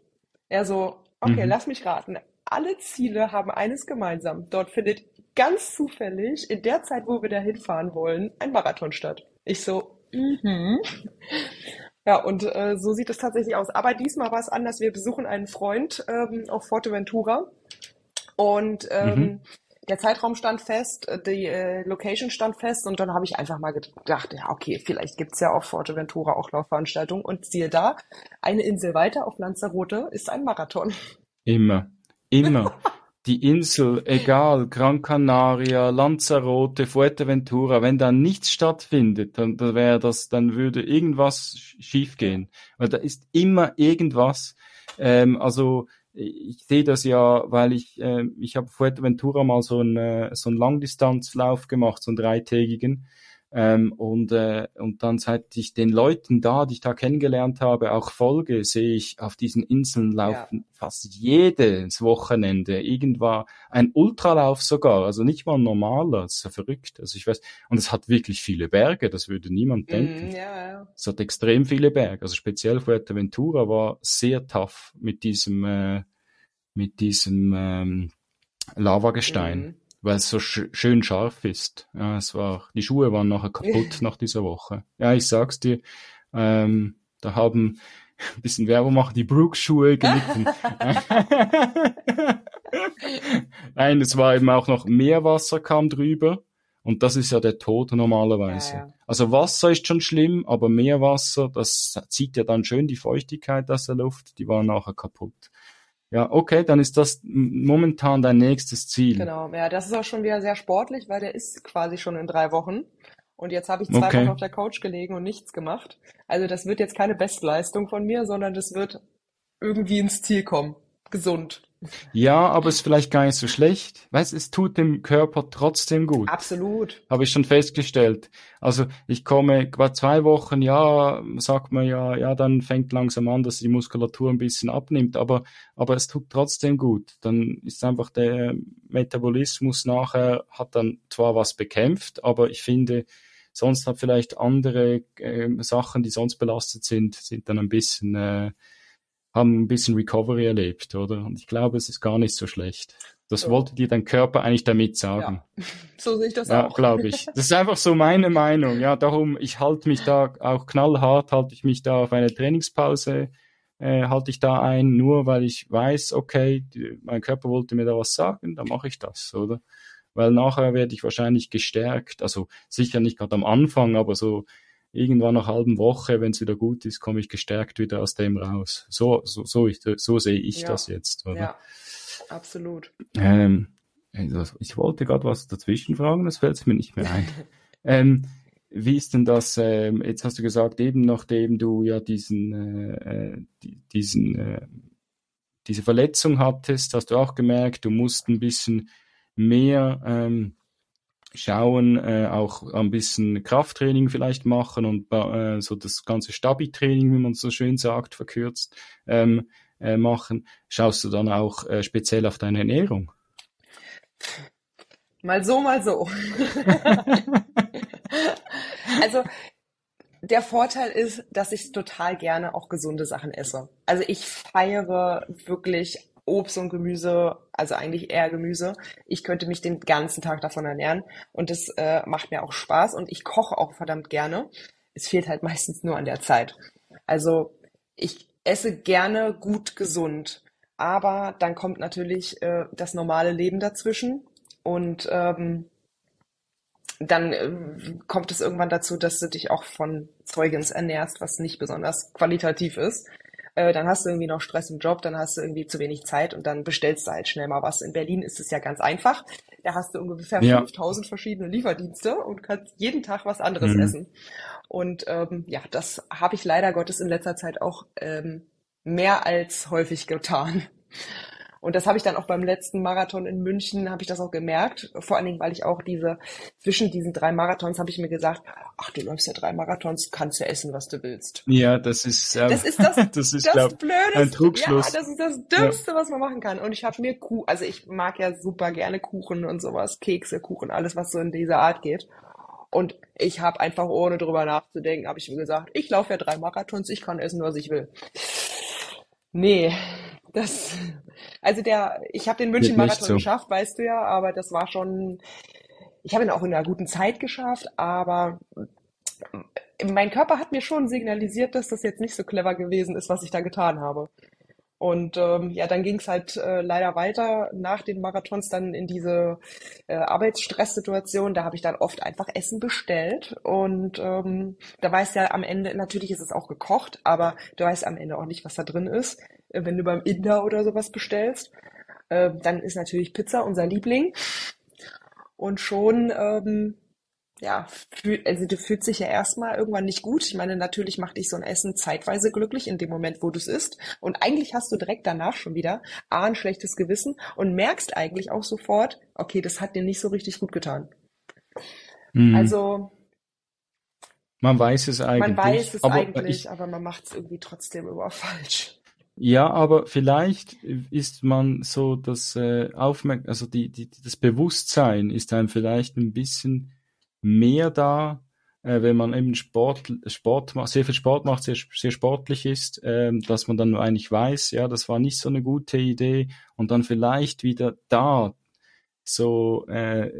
Speaker 2: Er so, okay, mhm. lass mich raten. Alle Ziele haben eines gemeinsam. Dort findet ganz zufällig in der Zeit, wo wir da hinfahren wollen, ein Marathon statt. Ich so, mhm. Ja, und äh, so sieht es tatsächlich aus. Aber diesmal war es anders. Wir besuchen einen Freund ähm, auf Forteventura und ähm, mhm. der Zeitraum stand fest, äh, die äh, Location stand fest und dann habe ich einfach mal gedacht, ja, okay, vielleicht gibt's ja auf Forteventura auch Laufveranstaltungen und siehe da, eine Insel weiter auf Lanzarote ist ein Marathon.
Speaker 1: Immer, immer. die Insel, egal, Gran Canaria, Lanzarote, Fuerteventura, wenn da nichts stattfindet, dann, dann wäre das, dann würde irgendwas schiefgehen. Weil da ist immer irgendwas. Ähm, also ich sehe das ja, weil ich, äh, ich habe Fuerteventura mal so einen, äh, so einen Langdistanzlauf gemacht, so einen dreitägigen. Ähm, und, äh, und dann seit ich den Leuten da, die ich da kennengelernt habe, auch folge, sehe ich auf diesen Inseln laufen ja. fast jedes Wochenende irgendwann ein Ultralauf sogar, also nicht mal ein normaler, das ist ja verrückt. Also ich weiß, und es hat wirklich viele Berge, das würde niemand denken. Mm, ja, ja. Es hat extrem viele Berge, also speziell Fuerteventura war sehr tough mit diesem, äh, mit diesem ähm, Lavagestein. Mm weil es so sch schön scharf ist. Ja, es war, die Schuhe waren nachher kaputt nach dieser Woche. Ja, ich sag's dir, ähm, da haben ein bisschen Werbung machen, die Brooks-Schuhe gelitten. Nein, es war eben auch noch Meerwasser kam drüber. Und das ist ja der Tod normalerweise. Ja, ja. Also Wasser ist schon schlimm, aber Meerwasser, das zieht ja dann schön die Feuchtigkeit aus der Luft, die war nachher kaputt. Ja, okay, dann ist das momentan dein nächstes Ziel.
Speaker 2: Genau, ja, das ist auch schon wieder sehr sportlich, weil der ist quasi schon in drei Wochen. Und jetzt habe ich zwei okay. Wochen auf der Couch gelegen und nichts gemacht. Also das wird jetzt keine Bestleistung von mir, sondern das wird irgendwie ins Ziel kommen. Gesund.
Speaker 1: Ja, aber es ist vielleicht gar nicht so schlecht. Weißt, es tut dem Körper trotzdem gut.
Speaker 2: Absolut.
Speaker 1: Habe ich schon festgestellt. Also ich komme qua zwei Wochen, ja, sagt man ja, ja, dann fängt langsam an, dass die Muskulatur ein bisschen abnimmt, aber, aber es tut trotzdem gut. Dann ist einfach der Metabolismus nachher, hat dann zwar was bekämpft, aber ich finde, sonst hat vielleicht andere äh, Sachen, die sonst belastet sind, sind dann ein bisschen äh, haben ein bisschen Recovery erlebt, oder? Und ich glaube, es ist gar nicht so schlecht. Das so. wollte dir dein Körper eigentlich damit sagen.
Speaker 2: Ja, so sehe ich das
Speaker 1: ja,
Speaker 2: auch.
Speaker 1: glaube ich. Das ist einfach so meine Meinung. Ja, darum, ich halte mich da auch knallhart, halte ich mich da auf eine Trainingspause, äh, halte ich da ein, nur weil ich weiß, okay, die, mein Körper wollte mir da was sagen, dann mache ich das, oder? Weil nachher werde ich wahrscheinlich gestärkt, also sicher nicht gerade am Anfang, aber so irgendwann nach halben Woche, wenn es wieder gut ist, komme ich gestärkt wieder aus dem raus. So, so, so, ich, so sehe ich ja. das jetzt. Oder? Ja,
Speaker 2: absolut.
Speaker 1: Ähm, also ich wollte gerade was dazwischen fragen, das fällt mir nicht mehr ein. ähm, wie ist denn das, ähm, jetzt hast du gesagt, eben nachdem du ja diesen, äh, äh diesen, äh, diese Verletzung hattest, hast du auch gemerkt, du musst ein bisschen mehr ähm, schauen, äh, auch ein bisschen Krafttraining vielleicht machen und äh, so das ganze Stabi-Training, wie man so schön sagt, verkürzt ähm, äh, machen. Schaust du dann auch äh, speziell auf deine Ernährung?
Speaker 2: Mal so, mal so. also der Vorteil ist, dass ich total gerne auch gesunde Sachen esse. Also ich feiere wirklich Obst und Gemüse, also eigentlich eher Gemüse. Ich könnte mich den ganzen Tag davon ernähren und das äh, macht mir auch Spaß und ich koche auch verdammt gerne. Es fehlt halt meistens nur an der Zeit. Also ich esse gerne gut gesund, aber dann kommt natürlich äh, das normale Leben dazwischen und ähm, dann äh, kommt es irgendwann dazu, dass du dich auch von Zeugens ernährst, was nicht besonders qualitativ ist äh, dann hast du irgendwie noch Stress im Job, dann hast du irgendwie zu wenig Zeit und dann bestellst du halt schnell mal was. In Berlin ist es ja ganz einfach. Da hast du ungefähr ja. 5000 verschiedene Lieferdienste und kannst jeden Tag was anderes mhm. essen. Und ähm, ja, das habe ich leider Gottes in letzter Zeit auch ähm, mehr als häufig getan. Und das habe ich dann auch beim letzten Marathon in München, habe ich das auch gemerkt. Vor allen Dingen, weil ich auch diese, zwischen diesen drei Marathons habe ich mir gesagt, ach, du läufst ja drei Marathons, kannst ja essen, was du willst.
Speaker 1: Ja, das ist,
Speaker 2: ähm, das ist das, das, ist, das glaub, Blödeste. ein Trugschluss. Ja, das ist das Dümmste, ja. was man machen kann. Und ich habe mir Kuh, also ich mag ja super gerne Kuchen und sowas, Kekse, Kuchen, alles, was so in dieser Art geht. Und ich habe einfach, ohne drüber nachzudenken, habe ich mir gesagt, ich laufe ja drei Marathons, ich kann essen, was ich will. Nee, das, also der, ich habe den München-Marathon so. geschafft, weißt du ja, aber das war schon, ich habe ihn auch in einer guten Zeit geschafft, aber mein Körper hat mir schon signalisiert, dass das jetzt nicht so clever gewesen ist, was ich da getan habe. Und ähm, ja, dann ging es halt äh, leider weiter nach den Marathons dann in diese äh, Arbeitsstresssituation. Da habe ich dann oft einfach Essen bestellt und ähm, da weißt ja am Ende, natürlich ist es auch gekocht, aber du weißt am Ende auch nicht, was da drin ist. Äh, wenn du beim Inder oder sowas bestellst, äh, dann ist natürlich Pizza unser Liebling. Und schon ähm, ja, also du fühlst dich ja erstmal irgendwann nicht gut. Ich meine, natürlich macht dich so ein Essen zeitweise glücklich in dem Moment, wo du es isst. Und eigentlich hast du direkt danach schon wieder A, ein schlechtes Gewissen und merkst eigentlich auch sofort, okay, das hat dir nicht so richtig gut getan. Mhm. Also
Speaker 1: Man weiß es eigentlich.
Speaker 2: Man weiß es aber eigentlich, ich, aber man macht es irgendwie trotzdem immer falsch.
Speaker 1: Ja, aber vielleicht ist man so das äh, Aufmerk also die, die, das Bewusstsein ist einem vielleicht ein bisschen mehr da, äh, wenn man eben Sport, Sport macht, sehr viel Sport macht, sehr, sehr sportlich ist, äh, dass man dann eigentlich weiß, ja, das war nicht so eine gute Idee. Und dann vielleicht wieder da so äh,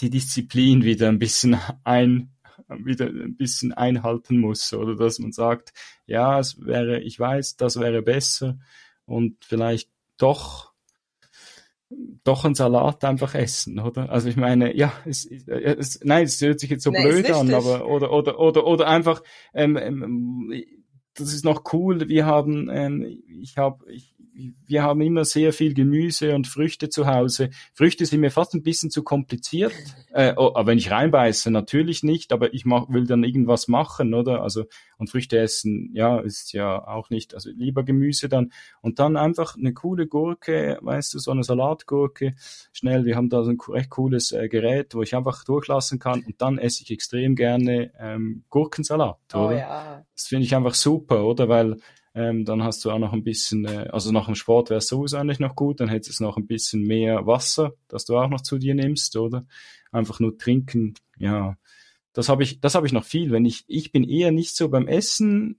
Speaker 1: die Disziplin wieder ein bisschen ein wieder ein bisschen einhalten muss oder dass man sagt, ja, es wäre, ich weiß, das wäre besser. Und vielleicht doch doch einen Salat einfach essen, oder? Also ich meine, ja, es, es, nein, es hört sich jetzt so nee, blöd an, aber oder oder oder oder einfach, ähm, ähm, das ist noch cool. Wir haben, ähm, ich habe, ich, wir haben immer sehr viel Gemüse und Früchte zu Hause. Früchte sind mir fast ein bisschen zu kompliziert. Äh, oh, wenn ich reinbeiße, natürlich nicht, aber ich mach, will dann irgendwas machen, oder? Also, und Früchte essen, ja, ist ja auch nicht, also lieber Gemüse dann. Und dann einfach eine coole Gurke, weißt du, so eine Salatgurke, schnell. Wir haben da so ein recht cooles äh, Gerät, wo ich einfach durchlassen kann und dann esse ich extrem gerne ähm, Gurkensalat, oh, oder? Ja. Das finde ich einfach super, oder? Weil ähm, dann hast du auch noch ein bisschen, äh, also nach dem Sport wäre es sowieso eigentlich noch gut, dann hättest du noch ein bisschen mehr Wasser, das du auch noch zu dir nimmst, oder? Einfach nur trinken, ja. Das habe ich, das habe ich noch viel. Wenn ich, ich bin eher nicht so beim Essen,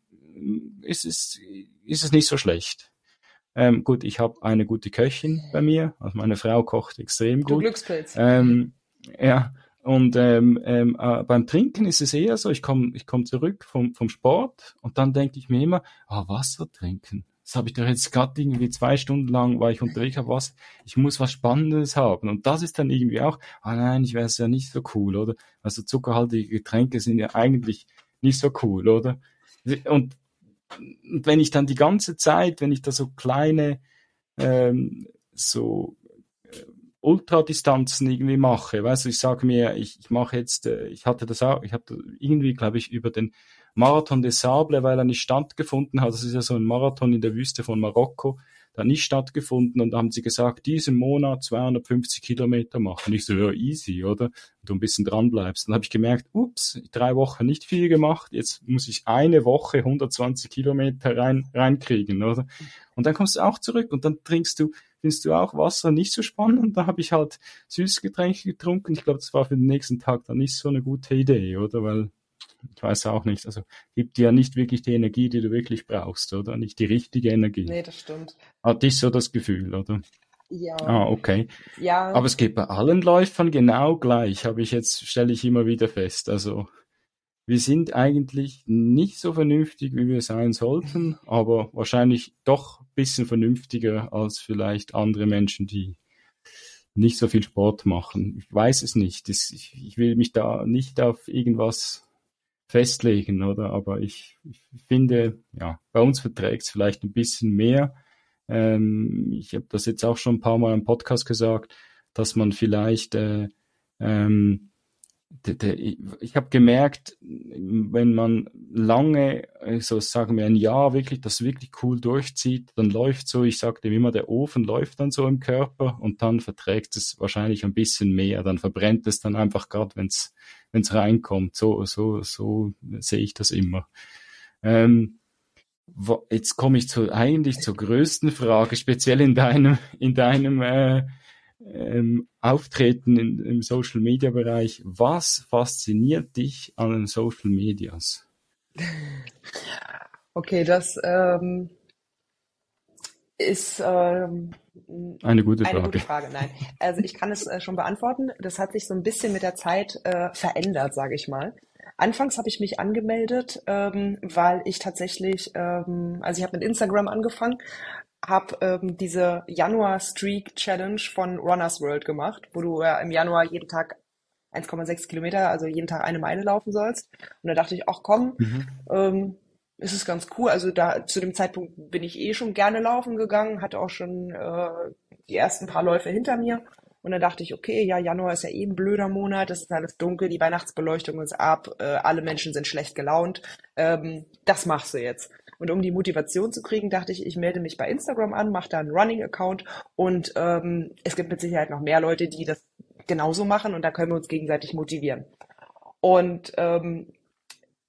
Speaker 1: ist es, ist es nicht so schlecht. Ähm, gut, ich habe eine gute Köchin bei mir, also meine Frau kocht extrem gut. Du
Speaker 2: Glückspilz.
Speaker 1: Ähm, ja, und ähm, ähm, äh, beim Trinken ist es eher so, ich komme ich komm zurück vom, vom Sport und dann denke ich mir immer, ah, Wasser trinken. Das habe ich doch jetzt gerade irgendwie zwei Stunden lang, weil ich unterwegs habe, was, ich muss was Spannendes haben. Und das ist dann irgendwie auch, ah nein, ich wäre es ja nicht so cool, oder? Also zuckerhaltige Getränke sind ja eigentlich nicht so cool, oder? Und, und wenn ich dann die ganze Zeit, wenn ich da so kleine, ähm, so Ultradistanzen irgendwie mache. Weißt du, ich sage mir, ich, ich mache jetzt, äh, ich hatte das auch, ich hatte irgendwie, glaube ich, über den Marathon des Sable, weil er nicht stattgefunden hat. Das ist ja so ein Marathon in der Wüste von Marokko. Da nicht stattgefunden und da haben sie gesagt, diesen Monat 250 Kilometer machen. Ich so, ja, easy, oder? Und du ein bisschen dran bleibst. Dann habe ich gemerkt, ups, drei Wochen nicht viel gemacht, jetzt muss ich eine Woche 120 Kilometer rein, reinkriegen, oder? Und dann kommst du auch zurück und dann trinkst du findest du auch Wasser nicht so spannend? Da habe ich halt Süßgetränke getrunken. Ich glaube, das war für den nächsten Tag dann nicht so eine gute Idee, oder? Weil ich weiß auch nicht, also gibt dir ja nicht wirklich die Energie, die du wirklich brauchst, oder? Nicht die richtige Energie.
Speaker 2: Nee, das stimmt.
Speaker 1: Hatte ich so das Gefühl, oder?
Speaker 2: Ja.
Speaker 1: Ah, okay.
Speaker 2: Ja.
Speaker 1: Aber es geht bei allen Läufern genau gleich, habe ich jetzt, stelle ich immer wieder fest. Also wir sind eigentlich nicht so vernünftig, wie wir sein sollten, aber wahrscheinlich doch ein bisschen vernünftiger als vielleicht andere Menschen, die nicht so viel Sport machen. Ich weiß es nicht. ich, will mich da nicht auf irgendwas festlegen, oder? Aber ich, ich finde, ja, bei uns verträgt es vielleicht ein bisschen mehr. Ähm, ich habe das jetzt auch schon ein paar Mal im Podcast gesagt, dass man vielleicht äh, ähm, ich habe gemerkt, wenn man lange, so sagen wir ein Jahr wirklich, das wirklich cool durchzieht, dann läuft so, ich sagte immer, der Ofen läuft dann so im Körper und dann verträgt es wahrscheinlich ein bisschen mehr, dann verbrennt es dann einfach gerade, wenn es reinkommt. So, so, so sehe ich das immer. Ähm, jetzt komme ich zu eigentlich zur größten Frage, speziell in deinem, in deinem äh, ähm, Auftreten in, im Social Media Bereich. Was fasziniert dich an den Social Medias?
Speaker 2: Okay, das ähm, ist ähm,
Speaker 1: eine gute Frage.
Speaker 2: Eine gute Frage, nein. Also ich kann es äh, schon beantworten. Das hat sich so ein bisschen mit der Zeit äh, verändert, sage ich mal. Anfangs habe ich mich angemeldet, ähm, weil ich tatsächlich, ähm, also ich habe mit Instagram angefangen habe ähm, diese Januar Streak Challenge von Runners World gemacht, wo du äh, im Januar jeden Tag 1,6 Kilometer, also jeden Tag eine Meile laufen sollst. Und da dachte ich, ach komm, mhm. ähm, ist es ganz cool. Also da zu dem Zeitpunkt bin ich eh schon gerne laufen gegangen, hatte auch schon äh, die ersten paar Läufe hinter mir. Und dann dachte ich, okay, ja, Januar ist ja eh ein blöder Monat, es ist alles dunkel, die Weihnachtsbeleuchtung ist ab, äh, alle Menschen sind schlecht gelaunt. Ähm, das machst du jetzt. Und um die Motivation zu kriegen, dachte ich, ich melde mich bei Instagram an, mache da einen Running-Account und ähm, es gibt mit Sicherheit noch mehr Leute, die das genauso machen und da können wir uns gegenseitig motivieren. Und ähm,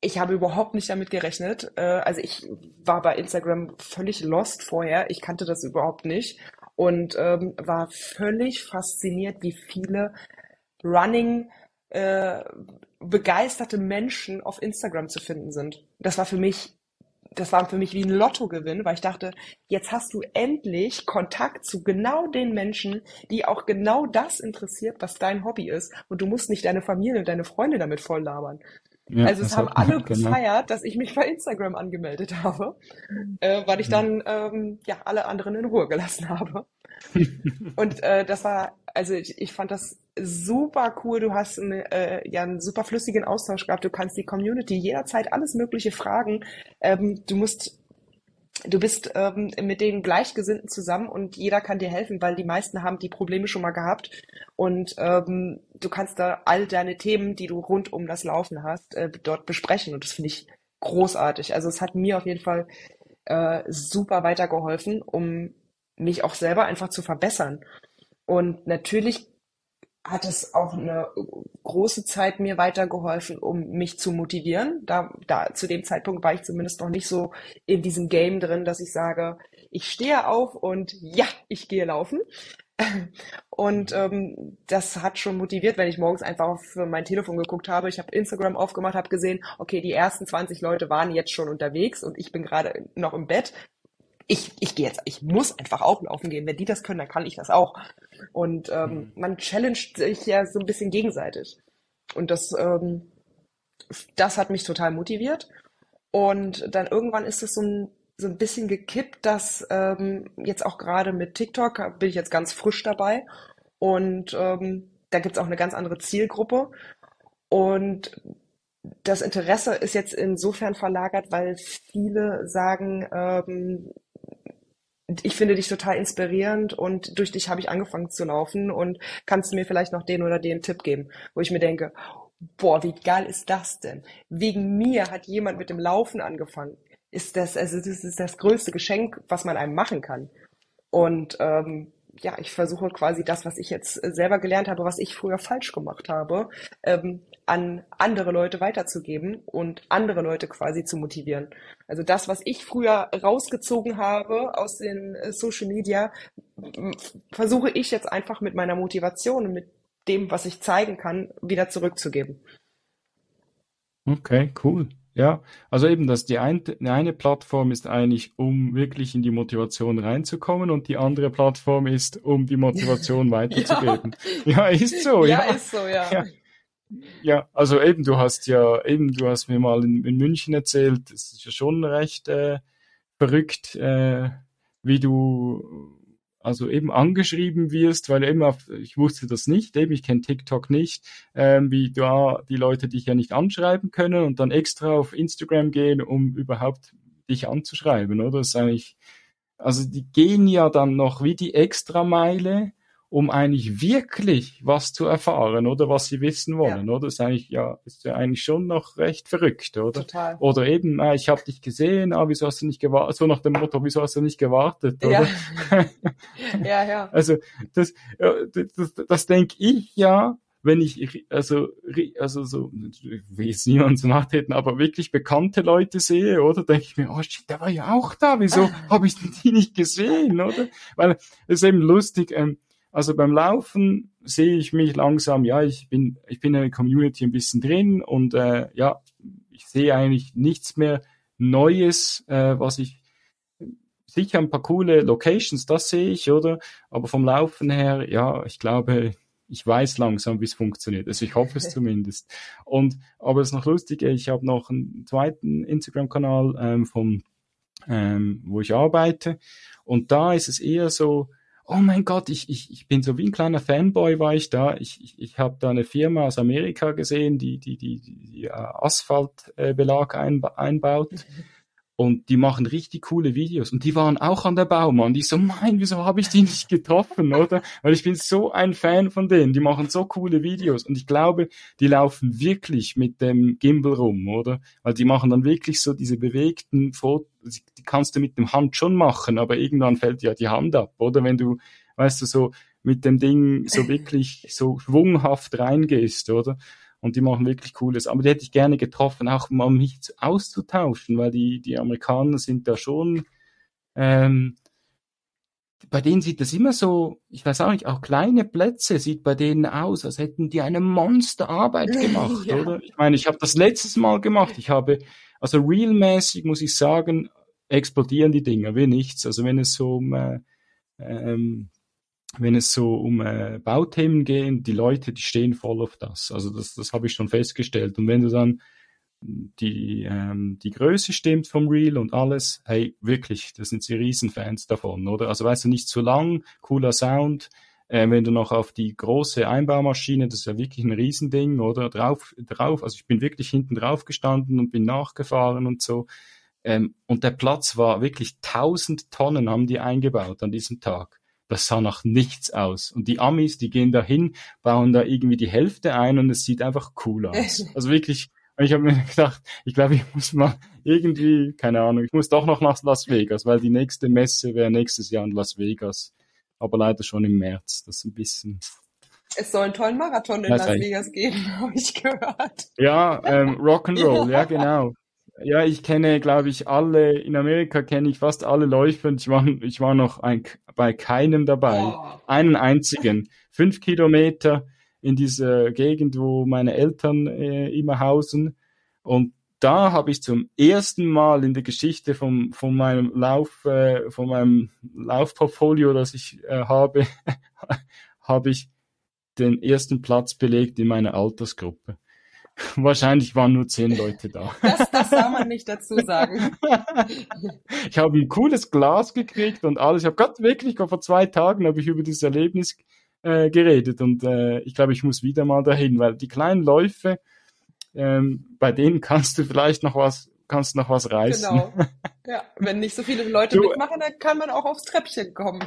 Speaker 2: ich habe überhaupt nicht damit gerechnet. Äh, also ich war bei Instagram völlig lost vorher. Ich kannte das überhaupt nicht und ähm, war völlig fasziniert, wie viele Running äh, begeisterte Menschen auf Instagram zu finden sind. Das war für mich das war für mich wie ein Lottogewinn, weil ich dachte, jetzt hast du endlich Kontakt zu genau den Menschen, die auch genau das interessiert, was dein Hobby ist. Und du musst nicht deine Familie und deine Freunde damit voll labern. Ja, also es haben alle genau. gefeiert, dass ich mich bei Instagram angemeldet habe, äh, weil ich dann ähm, ja alle anderen in Ruhe gelassen habe. und äh, das war, also ich, ich fand das super cool. Du hast eine, äh, ja einen super flüssigen Austausch gehabt. Du kannst die Community jederzeit alles Mögliche fragen. Ähm, du musst du bist ähm, mit den Gleichgesinnten zusammen und jeder kann dir helfen, weil die meisten haben die Probleme schon mal gehabt und ähm, du kannst da all deine Themen, die du rund um das Laufen hast, äh, dort besprechen und das finde ich großartig. Also es hat mir auf jeden Fall äh, super weitergeholfen, um mich auch selber einfach zu verbessern. Und natürlich hat es auch eine große Zeit mir weitergeholfen, um mich zu motivieren. Da, da zu dem Zeitpunkt war ich zumindest noch nicht so in diesem Game drin, dass ich sage, ich stehe auf und ja, ich gehe laufen. Und ähm, das hat schon motiviert, wenn ich morgens einfach auf mein Telefon geguckt habe. Ich habe Instagram aufgemacht, habe gesehen, okay, die ersten 20 Leute waren jetzt schon unterwegs und ich bin gerade noch im Bett ich, ich gehe jetzt, ich muss einfach auch laufen gehen. Wenn die das können, dann kann ich das auch. Und ähm, mhm. man challenged sich ja so ein bisschen gegenseitig. Und das, ähm, das hat mich total motiviert. Und dann irgendwann ist es so ein, so ein bisschen gekippt, dass ähm, jetzt auch gerade mit TikTok bin ich jetzt ganz frisch dabei. Und ähm, da gibt's auch eine ganz andere Zielgruppe. Und das Interesse ist jetzt insofern verlagert, weil viele sagen, ähm, ich finde dich total inspirierend und durch dich habe ich angefangen zu laufen und kannst du mir vielleicht noch den oder den Tipp geben, wo ich mir denke, boah, wie geil ist das denn? Wegen mir hat jemand mit dem Laufen angefangen. Ist das, also das ist das größte Geschenk, was man einem machen kann. Und ähm, ja, ich versuche quasi das, was ich jetzt selber gelernt habe, was ich früher falsch gemacht habe, ähm, an andere Leute weiterzugeben und andere Leute quasi zu motivieren. Also das, was ich früher rausgezogen habe aus den äh, Social Media, versuche ich jetzt einfach mit meiner Motivation und mit dem, was ich zeigen kann, wieder zurückzugeben.
Speaker 1: Okay, cool. Ja, also eben, dass die ein, eine Plattform ist eigentlich, um wirklich in die Motivation reinzukommen und die andere Plattform ist, um die Motivation weiterzugeben. Ja, ja ist so. Ja, ja, ist so, ja. ja. Ja, also eben, du hast ja, eben, du hast mir mal in, in München erzählt, es ist ja schon recht äh, verrückt, äh, wie du also eben angeschrieben wirst, weil eben auf, ich wusste das nicht, eben ich kenne TikTok nicht, ähm, wie da die Leute dich ja nicht anschreiben können und dann extra auf Instagram gehen, um überhaupt dich anzuschreiben, oder? Das ist eigentlich, also die gehen ja dann noch wie die Extrameile, um eigentlich wirklich was zu erfahren oder was sie wissen wollen, ja. oder? Das ist eigentlich ja ist ja eigentlich schon noch recht verrückt, oder? Total. Oder eben, äh, ich habe dich gesehen, ah, wieso hast du nicht gewartet? So nach dem Motto, wieso hast du nicht gewartet, oder? Ja, ja. ja. Also das, das, das, das denke ich ja, wenn ich also also so ich will jetzt niemand so nachtreten, aber wirklich bekannte Leute sehe, oder denke ich mir, oh shit, der war ja auch da, wieso habe ich die nicht gesehen, oder? Weil es ist eben lustig. Ähm, also beim Laufen sehe ich mich langsam, ja, ich bin, ich bin in der Community ein bisschen drin und äh, ja, ich sehe eigentlich nichts mehr Neues, äh, was ich sicher ein paar coole Locations, das sehe ich, oder? Aber vom Laufen her, ja, ich glaube, ich weiß langsam, wie es funktioniert. Also ich hoffe es zumindest. Und aber es ist noch lustig, ich habe noch einen zweiten Instagram-Kanal ähm, vom, ähm, wo ich arbeite. Und da ist es eher so, oh mein Gott, ich, ich, ich bin so wie ein kleiner Fanboy war ich da. Ich, ich, ich habe da eine Firma aus Amerika gesehen, die die, die, die Asphaltbelag ein, einbaut. Und die machen richtig coole Videos. Und die waren auch an der Baumann. Die so, mein, wieso habe ich die nicht getroffen, oder? Weil ich bin so ein Fan von denen. Die machen so coole Videos. Und ich glaube, die laufen wirklich mit dem Gimbal rum, oder? Weil die machen dann wirklich so diese bewegten Fotos. Die kannst du mit dem Hand schon machen, aber irgendwann fällt ja die Hand ab, oder? Wenn du, weißt du, so mit dem Ding so wirklich so schwunghaft reingehst, oder? Und die machen wirklich cooles. Aber die hätte ich gerne getroffen, auch mal um mich auszutauschen, weil die, die Amerikaner sind da schon, ähm, bei denen sieht das immer so, ich weiß auch nicht, auch kleine Plätze sieht bei denen aus, als hätten die eine Monsterarbeit gemacht, ja. oder? Ich meine, ich habe das letztes Mal gemacht. Ich habe, also realmäßig muss ich sagen, explodieren die Dinger wie nichts. Also wenn es so um, äh, ähm, wenn es so um äh, Bauthemen geht, die Leute, die stehen voll auf das. Also das, das habe ich schon festgestellt. Und wenn du dann die, ähm, die Größe stimmt vom Reel und alles, hey, wirklich, da sind sie Riesenfans davon, oder? Also weißt du, nicht zu lang, cooler Sound, äh, wenn du noch auf die große Einbaumaschine, das ist ja wirklich ein Riesending, oder? Drauf, drauf, also ich bin wirklich hinten drauf gestanden und bin nachgefahren und so. Ähm, und der Platz war wirklich tausend Tonnen haben die eingebaut an diesem Tag. Das sah nach nichts aus. Und die Amis, die gehen da hin, bauen da irgendwie die Hälfte ein und es sieht einfach cool aus. Also wirklich, ich habe mir gedacht, ich glaube, ich muss mal irgendwie, keine Ahnung, ich muss doch noch nach Las Vegas, weil die nächste Messe wäre nächstes Jahr in Las Vegas. Aber leider schon im März. Das ist ein bisschen.
Speaker 2: Es soll einen tollen Marathon in Las Vegas geben, habe ich gehört.
Speaker 1: Ja, ähm, Rock'n'Roll, ja. ja genau. Ja, ich kenne, glaube ich, alle, in Amerika kenne ich fast alle Läufer und ich war, ich war noch ein, bei keinem dabei. Oh. Einen einzigen. Fünf Kilometer in dieser Gegend, wo meine Eltern äh, immer hausen. Und da habe ich zum ersten Mal in der Geschichte von, von meinem Lauf, äh, von meinem Laufportfolio, das ich äh, habe, habe ich den ersten Platz belegt in meiner Altersgruppe. Wahrscheinlich waren nur zehn Leute da.
Speaker 2: Das, das soll man nicht dazu sagen.
Speaker 1: ich habe ein cooles Glas gekriegt und alles. Ich habe gerade wirklich vor zwei Tagen habe ich über dieses Erlebnis äh, geredet und äh, ich glaube, ich muss wieder mal dahin, weil die kleinen Läufe, ähm, bei denen kannst du vielleicht noch was, kannst noch was reißen. Genau.
Speaker 2: Ja, wenn nicht so viele Leute du, mitmachen, dann kann man auch aufs Treppchen kommen.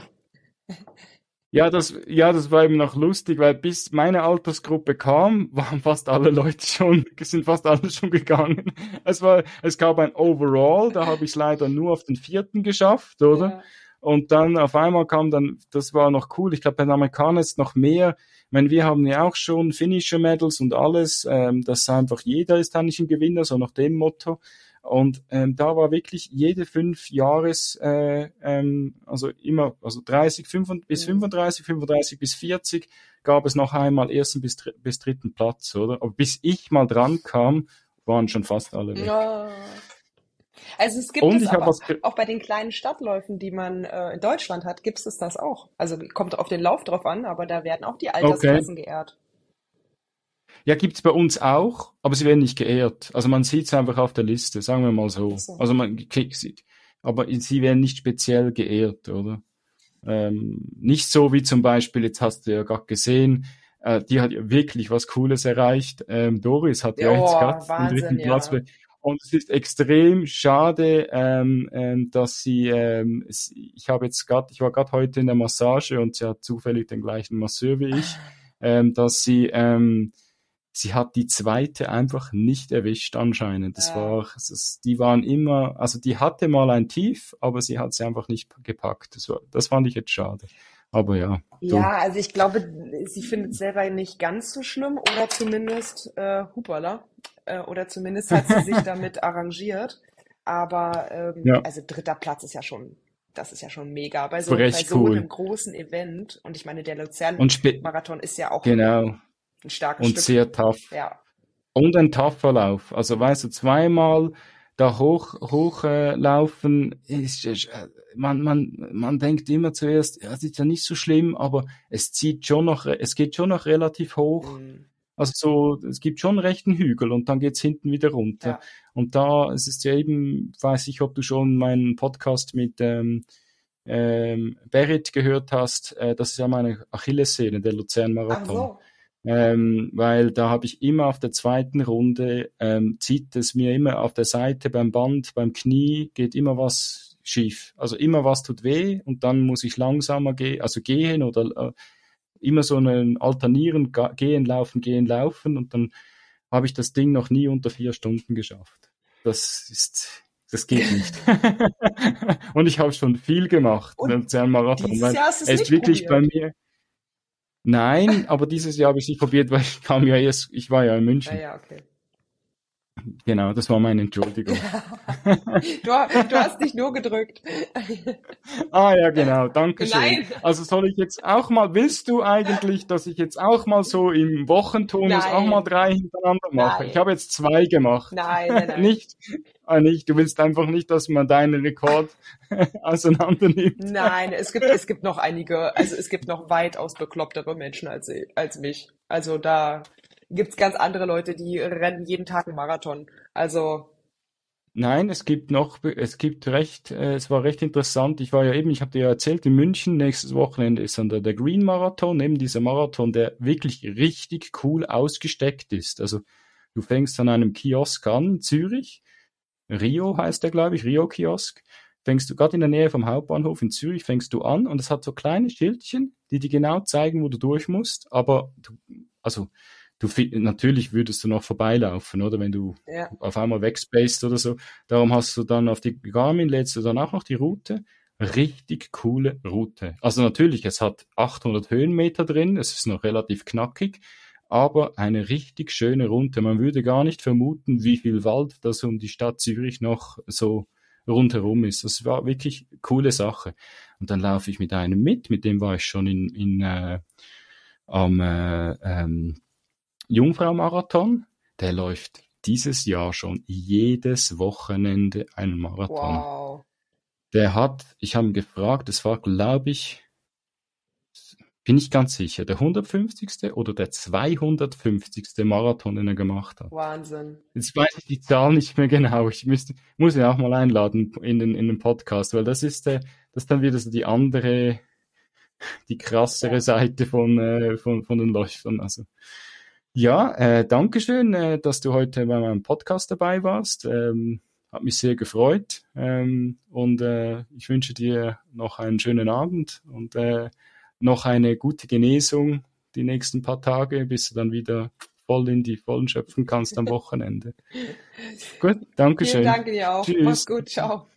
Speaker 1: Ja, das, ja, das war eben noch lustig, weil bis meine Altersgruppe kam, waren fast alle Leute schon, sind fast alle schon gegangen. Es war, es gab ein Overall, da habe ich es leider nur auf den vierten geschafft, oder? Ja. Und dann auf einmal kam dann, das war noch cool. Ich glaube, bei den Amerikanern ist noch mehr. Ich meine, wir haben ja auch schon Finisher Medals und alles, ähm, dass einfach jeder ist eigentlich ein Gewinner, so nach dem Motto. Und ähm, da war wirklich jede fünf Jahres, äh, ähm, also immer, also 30 5, bis 35, 35 bis 40 gab es noch einmal ersten bis, bis dritten Platz, oder? Aber bis ich mal dran kam, waren schon fast alle weg. Ja.
Speaker 2: Also es gibt Und es aber, auch bei den kleinen Stadtläufen, die man äh, in Deutschland hat, gibt es das auch. Also kommt auf den Lauf drauf an, aber da werden auch die Altersklassen okay. geehrt.
Speaker 1: Ja, gibt's bei uns auch, aber sie werden nicht geehrt. Also man sieht es einfach auf der Liste, sagen wir mal so. so. Also man kriegt sie, aber sie werden nicht speziell geehrt, oder? Ähm, nicht so wie zum Beispiel, jetzt hast du ja gerade gesehen, äh, die hat ja wirklich was Cooles erreicht. Ähm, Doris hat ja, jetzt gerade den dritten Platz. Ja. Und es ist extrem schade, ähm, ähm, dass sie, ähm, ich habe jetzt gerade, ich war gerade heute in der Massage und sie hat zufällig den gleichen Masseur wie ich, ähm, dass sie ähm, sie hat die zweite einfach nicht erwischt anscheinend. Das ja. war, das, die waren immer, also die hatte mal ein Tief, aber sie hat sie einfach nicht gepackt. Das, war, das fand ich jetzt schade. Aber ja.
Speaker 2: Du. Ja, also ich glaube, sie findet es selber nicht ganz so schlimm oder zumindest, äh, hupala, äh, oder zumindest hat sie sich damit arrangiert. Aber ähm, ja. also dritter Platz ist ja schon, das ist ja schon mega. Bei so, bei so cool. einem großen Event, und ich meine, der Luzern-Marathon ist ja auch
Speaker 1: genau.
Speaker 2: Ein starkes
Speaker 1: und
Speaker 2: Stück.
Speaker 1: sehr tough.
Speaker 2: Ja.
Speaker 1: Und ein tougher Lauf. Also weißt du, zweimal da hoch hochlaufen äh, ist äh, man man man denkt immer zuerst, ja, das ist ja nicht so schlimm, aber es zieht schon noch, es geht schon noch relativ hoch. Mhm. Also so, es gibt schon rechten Hügel und dann geht's hinten wieder runter. Ja. Und da es ist ja eben, weiß ich, ob du schon meinen Podcast mit ähm, ähm, Berit gehört hast, äh, das ist ja meine Achillessehne, der Luzern Marathon. So ähm, weil da habe ich immer auf der zweiten Runde, ähm, zieht es mir immer auf der Seite beim Band, beim Knie, geht immer was schief. Also immer was tut weh und dann muss ich langsamer gehen, also gehen oder äh, immer so einen Alternieren, gehen, laufen, gehen, laufen und dann habe ich das Ding noch nie unter vier Stunden geschafft. Das ist, das geht nicht. und ich habe schon viel gemacht, und
Speaker 2: Marathon. Weil
Speaker 1: es ist wirklich probiert. bei mir, Nein, aber dieses Jahr habe ich es nicht probiert, weil ich kam ja erst, ich war ja in München.
Speaker 2: Ah ja, okay.
Speaker 1: Genau, das war meine Entschuldigung.
Speaker 2: du, du, hast dich nur gedrückt.
Speaker 1: ah ja, genau, danke schön. Nein. Also soll ich jetzt auch mal, willst du eigentlich, dass ich jetzt auch mal so im Wochentonus nein. auch mal drei hintereinander mache? Nein. Ich habe jetzt zwei gemacht.
Speaker 2: Nein, nein, nein.
Speaker 1: nicht, ah, nicht, du willst einfach nicht, dass man deinen Rekord auseinander nimmt.
Speaker 2: Nein, es gibt, es gibt noch einige, also es gibt noch weitaus beklopptere Menschen als, als mich. Also da, gibt's ganz andere Leute, die rennen jeden Tag einen Marathon. Also
Speaker 1: Nein, es gibt noch, es gibt recht, äh, es war recht interessant. Ich war ja eben, ich habe dir ja erzählt, in München nächstes Wochenende ist dann der, der Green Marathon, eben dieser Marathon, der wirklich richtig cool ausgesteckt ist. Also du fängst an einem Kiosk an Zürich, Rio heißt der, glaube ich, Rio Kiosk. Fängst du gerade in der Nähe vom Hauptbahnhof in Zürich, fängst du an und es hat so kleine Schildchen, die dir genau zeigen, wo du durch musst. Aber du, also du natürlich würdest du noch vorbeilaufen, oder wenn du ja. auf einmal wegspaced oder so. Darum hast du dann auf die Garmin lädst du dann auch noch die Route. Richtig coole Route. Also natürlich, es hat 800 Höhenmeter drin, es ist noch relativ knackig, aber eine richtig schöne Route. Man würde gar nicht vermuten, wie viel Wald das um die Stadt Zürich noch so rundherum ist. Das war wirklich coole Sache. Und dann laufe ich mit einem mit, mit dem war ich schon in, in äh, am äh, ähm, Jungfrau-Marathon, der läuft dieses Jahr schon jedes Wochenende einen Marathon.
Speaker 2: Wow.
Speaker 1: Der hat, ich habe ihn gefragt, es war, glaube ich, bin ich ganz sicher, der 150. oder der 250. Marathon, den er gemacht hat.
Speaker 2: Wahnsinn.
Speaker 1: Jetzt weiß ich die Zahl nicht mehr genau. Ich müsste, muss ihn auch mal einladen in den, in den Podcast, weil das ist, der, das ist dann wieder so die andere, die krassere ja. Seite von, äh, von, von den Läufern. Also, ja, äh, danke schön, äh, dass du heute bei meinem Podcast dabei warst. Ähm, hat mich sehr gefreut ähm, und äh, ich wünsche dir noch einen schönen Abend und äh, noch eine gute Genesung die nächsten paar Tage, bis du dann wieder voll in die Vollen schöpfen kannst am Wochenende. gut, danke schön.
Speaker 2: Vielen Dank dir auch. Tschüss. Mach's gut, ciao.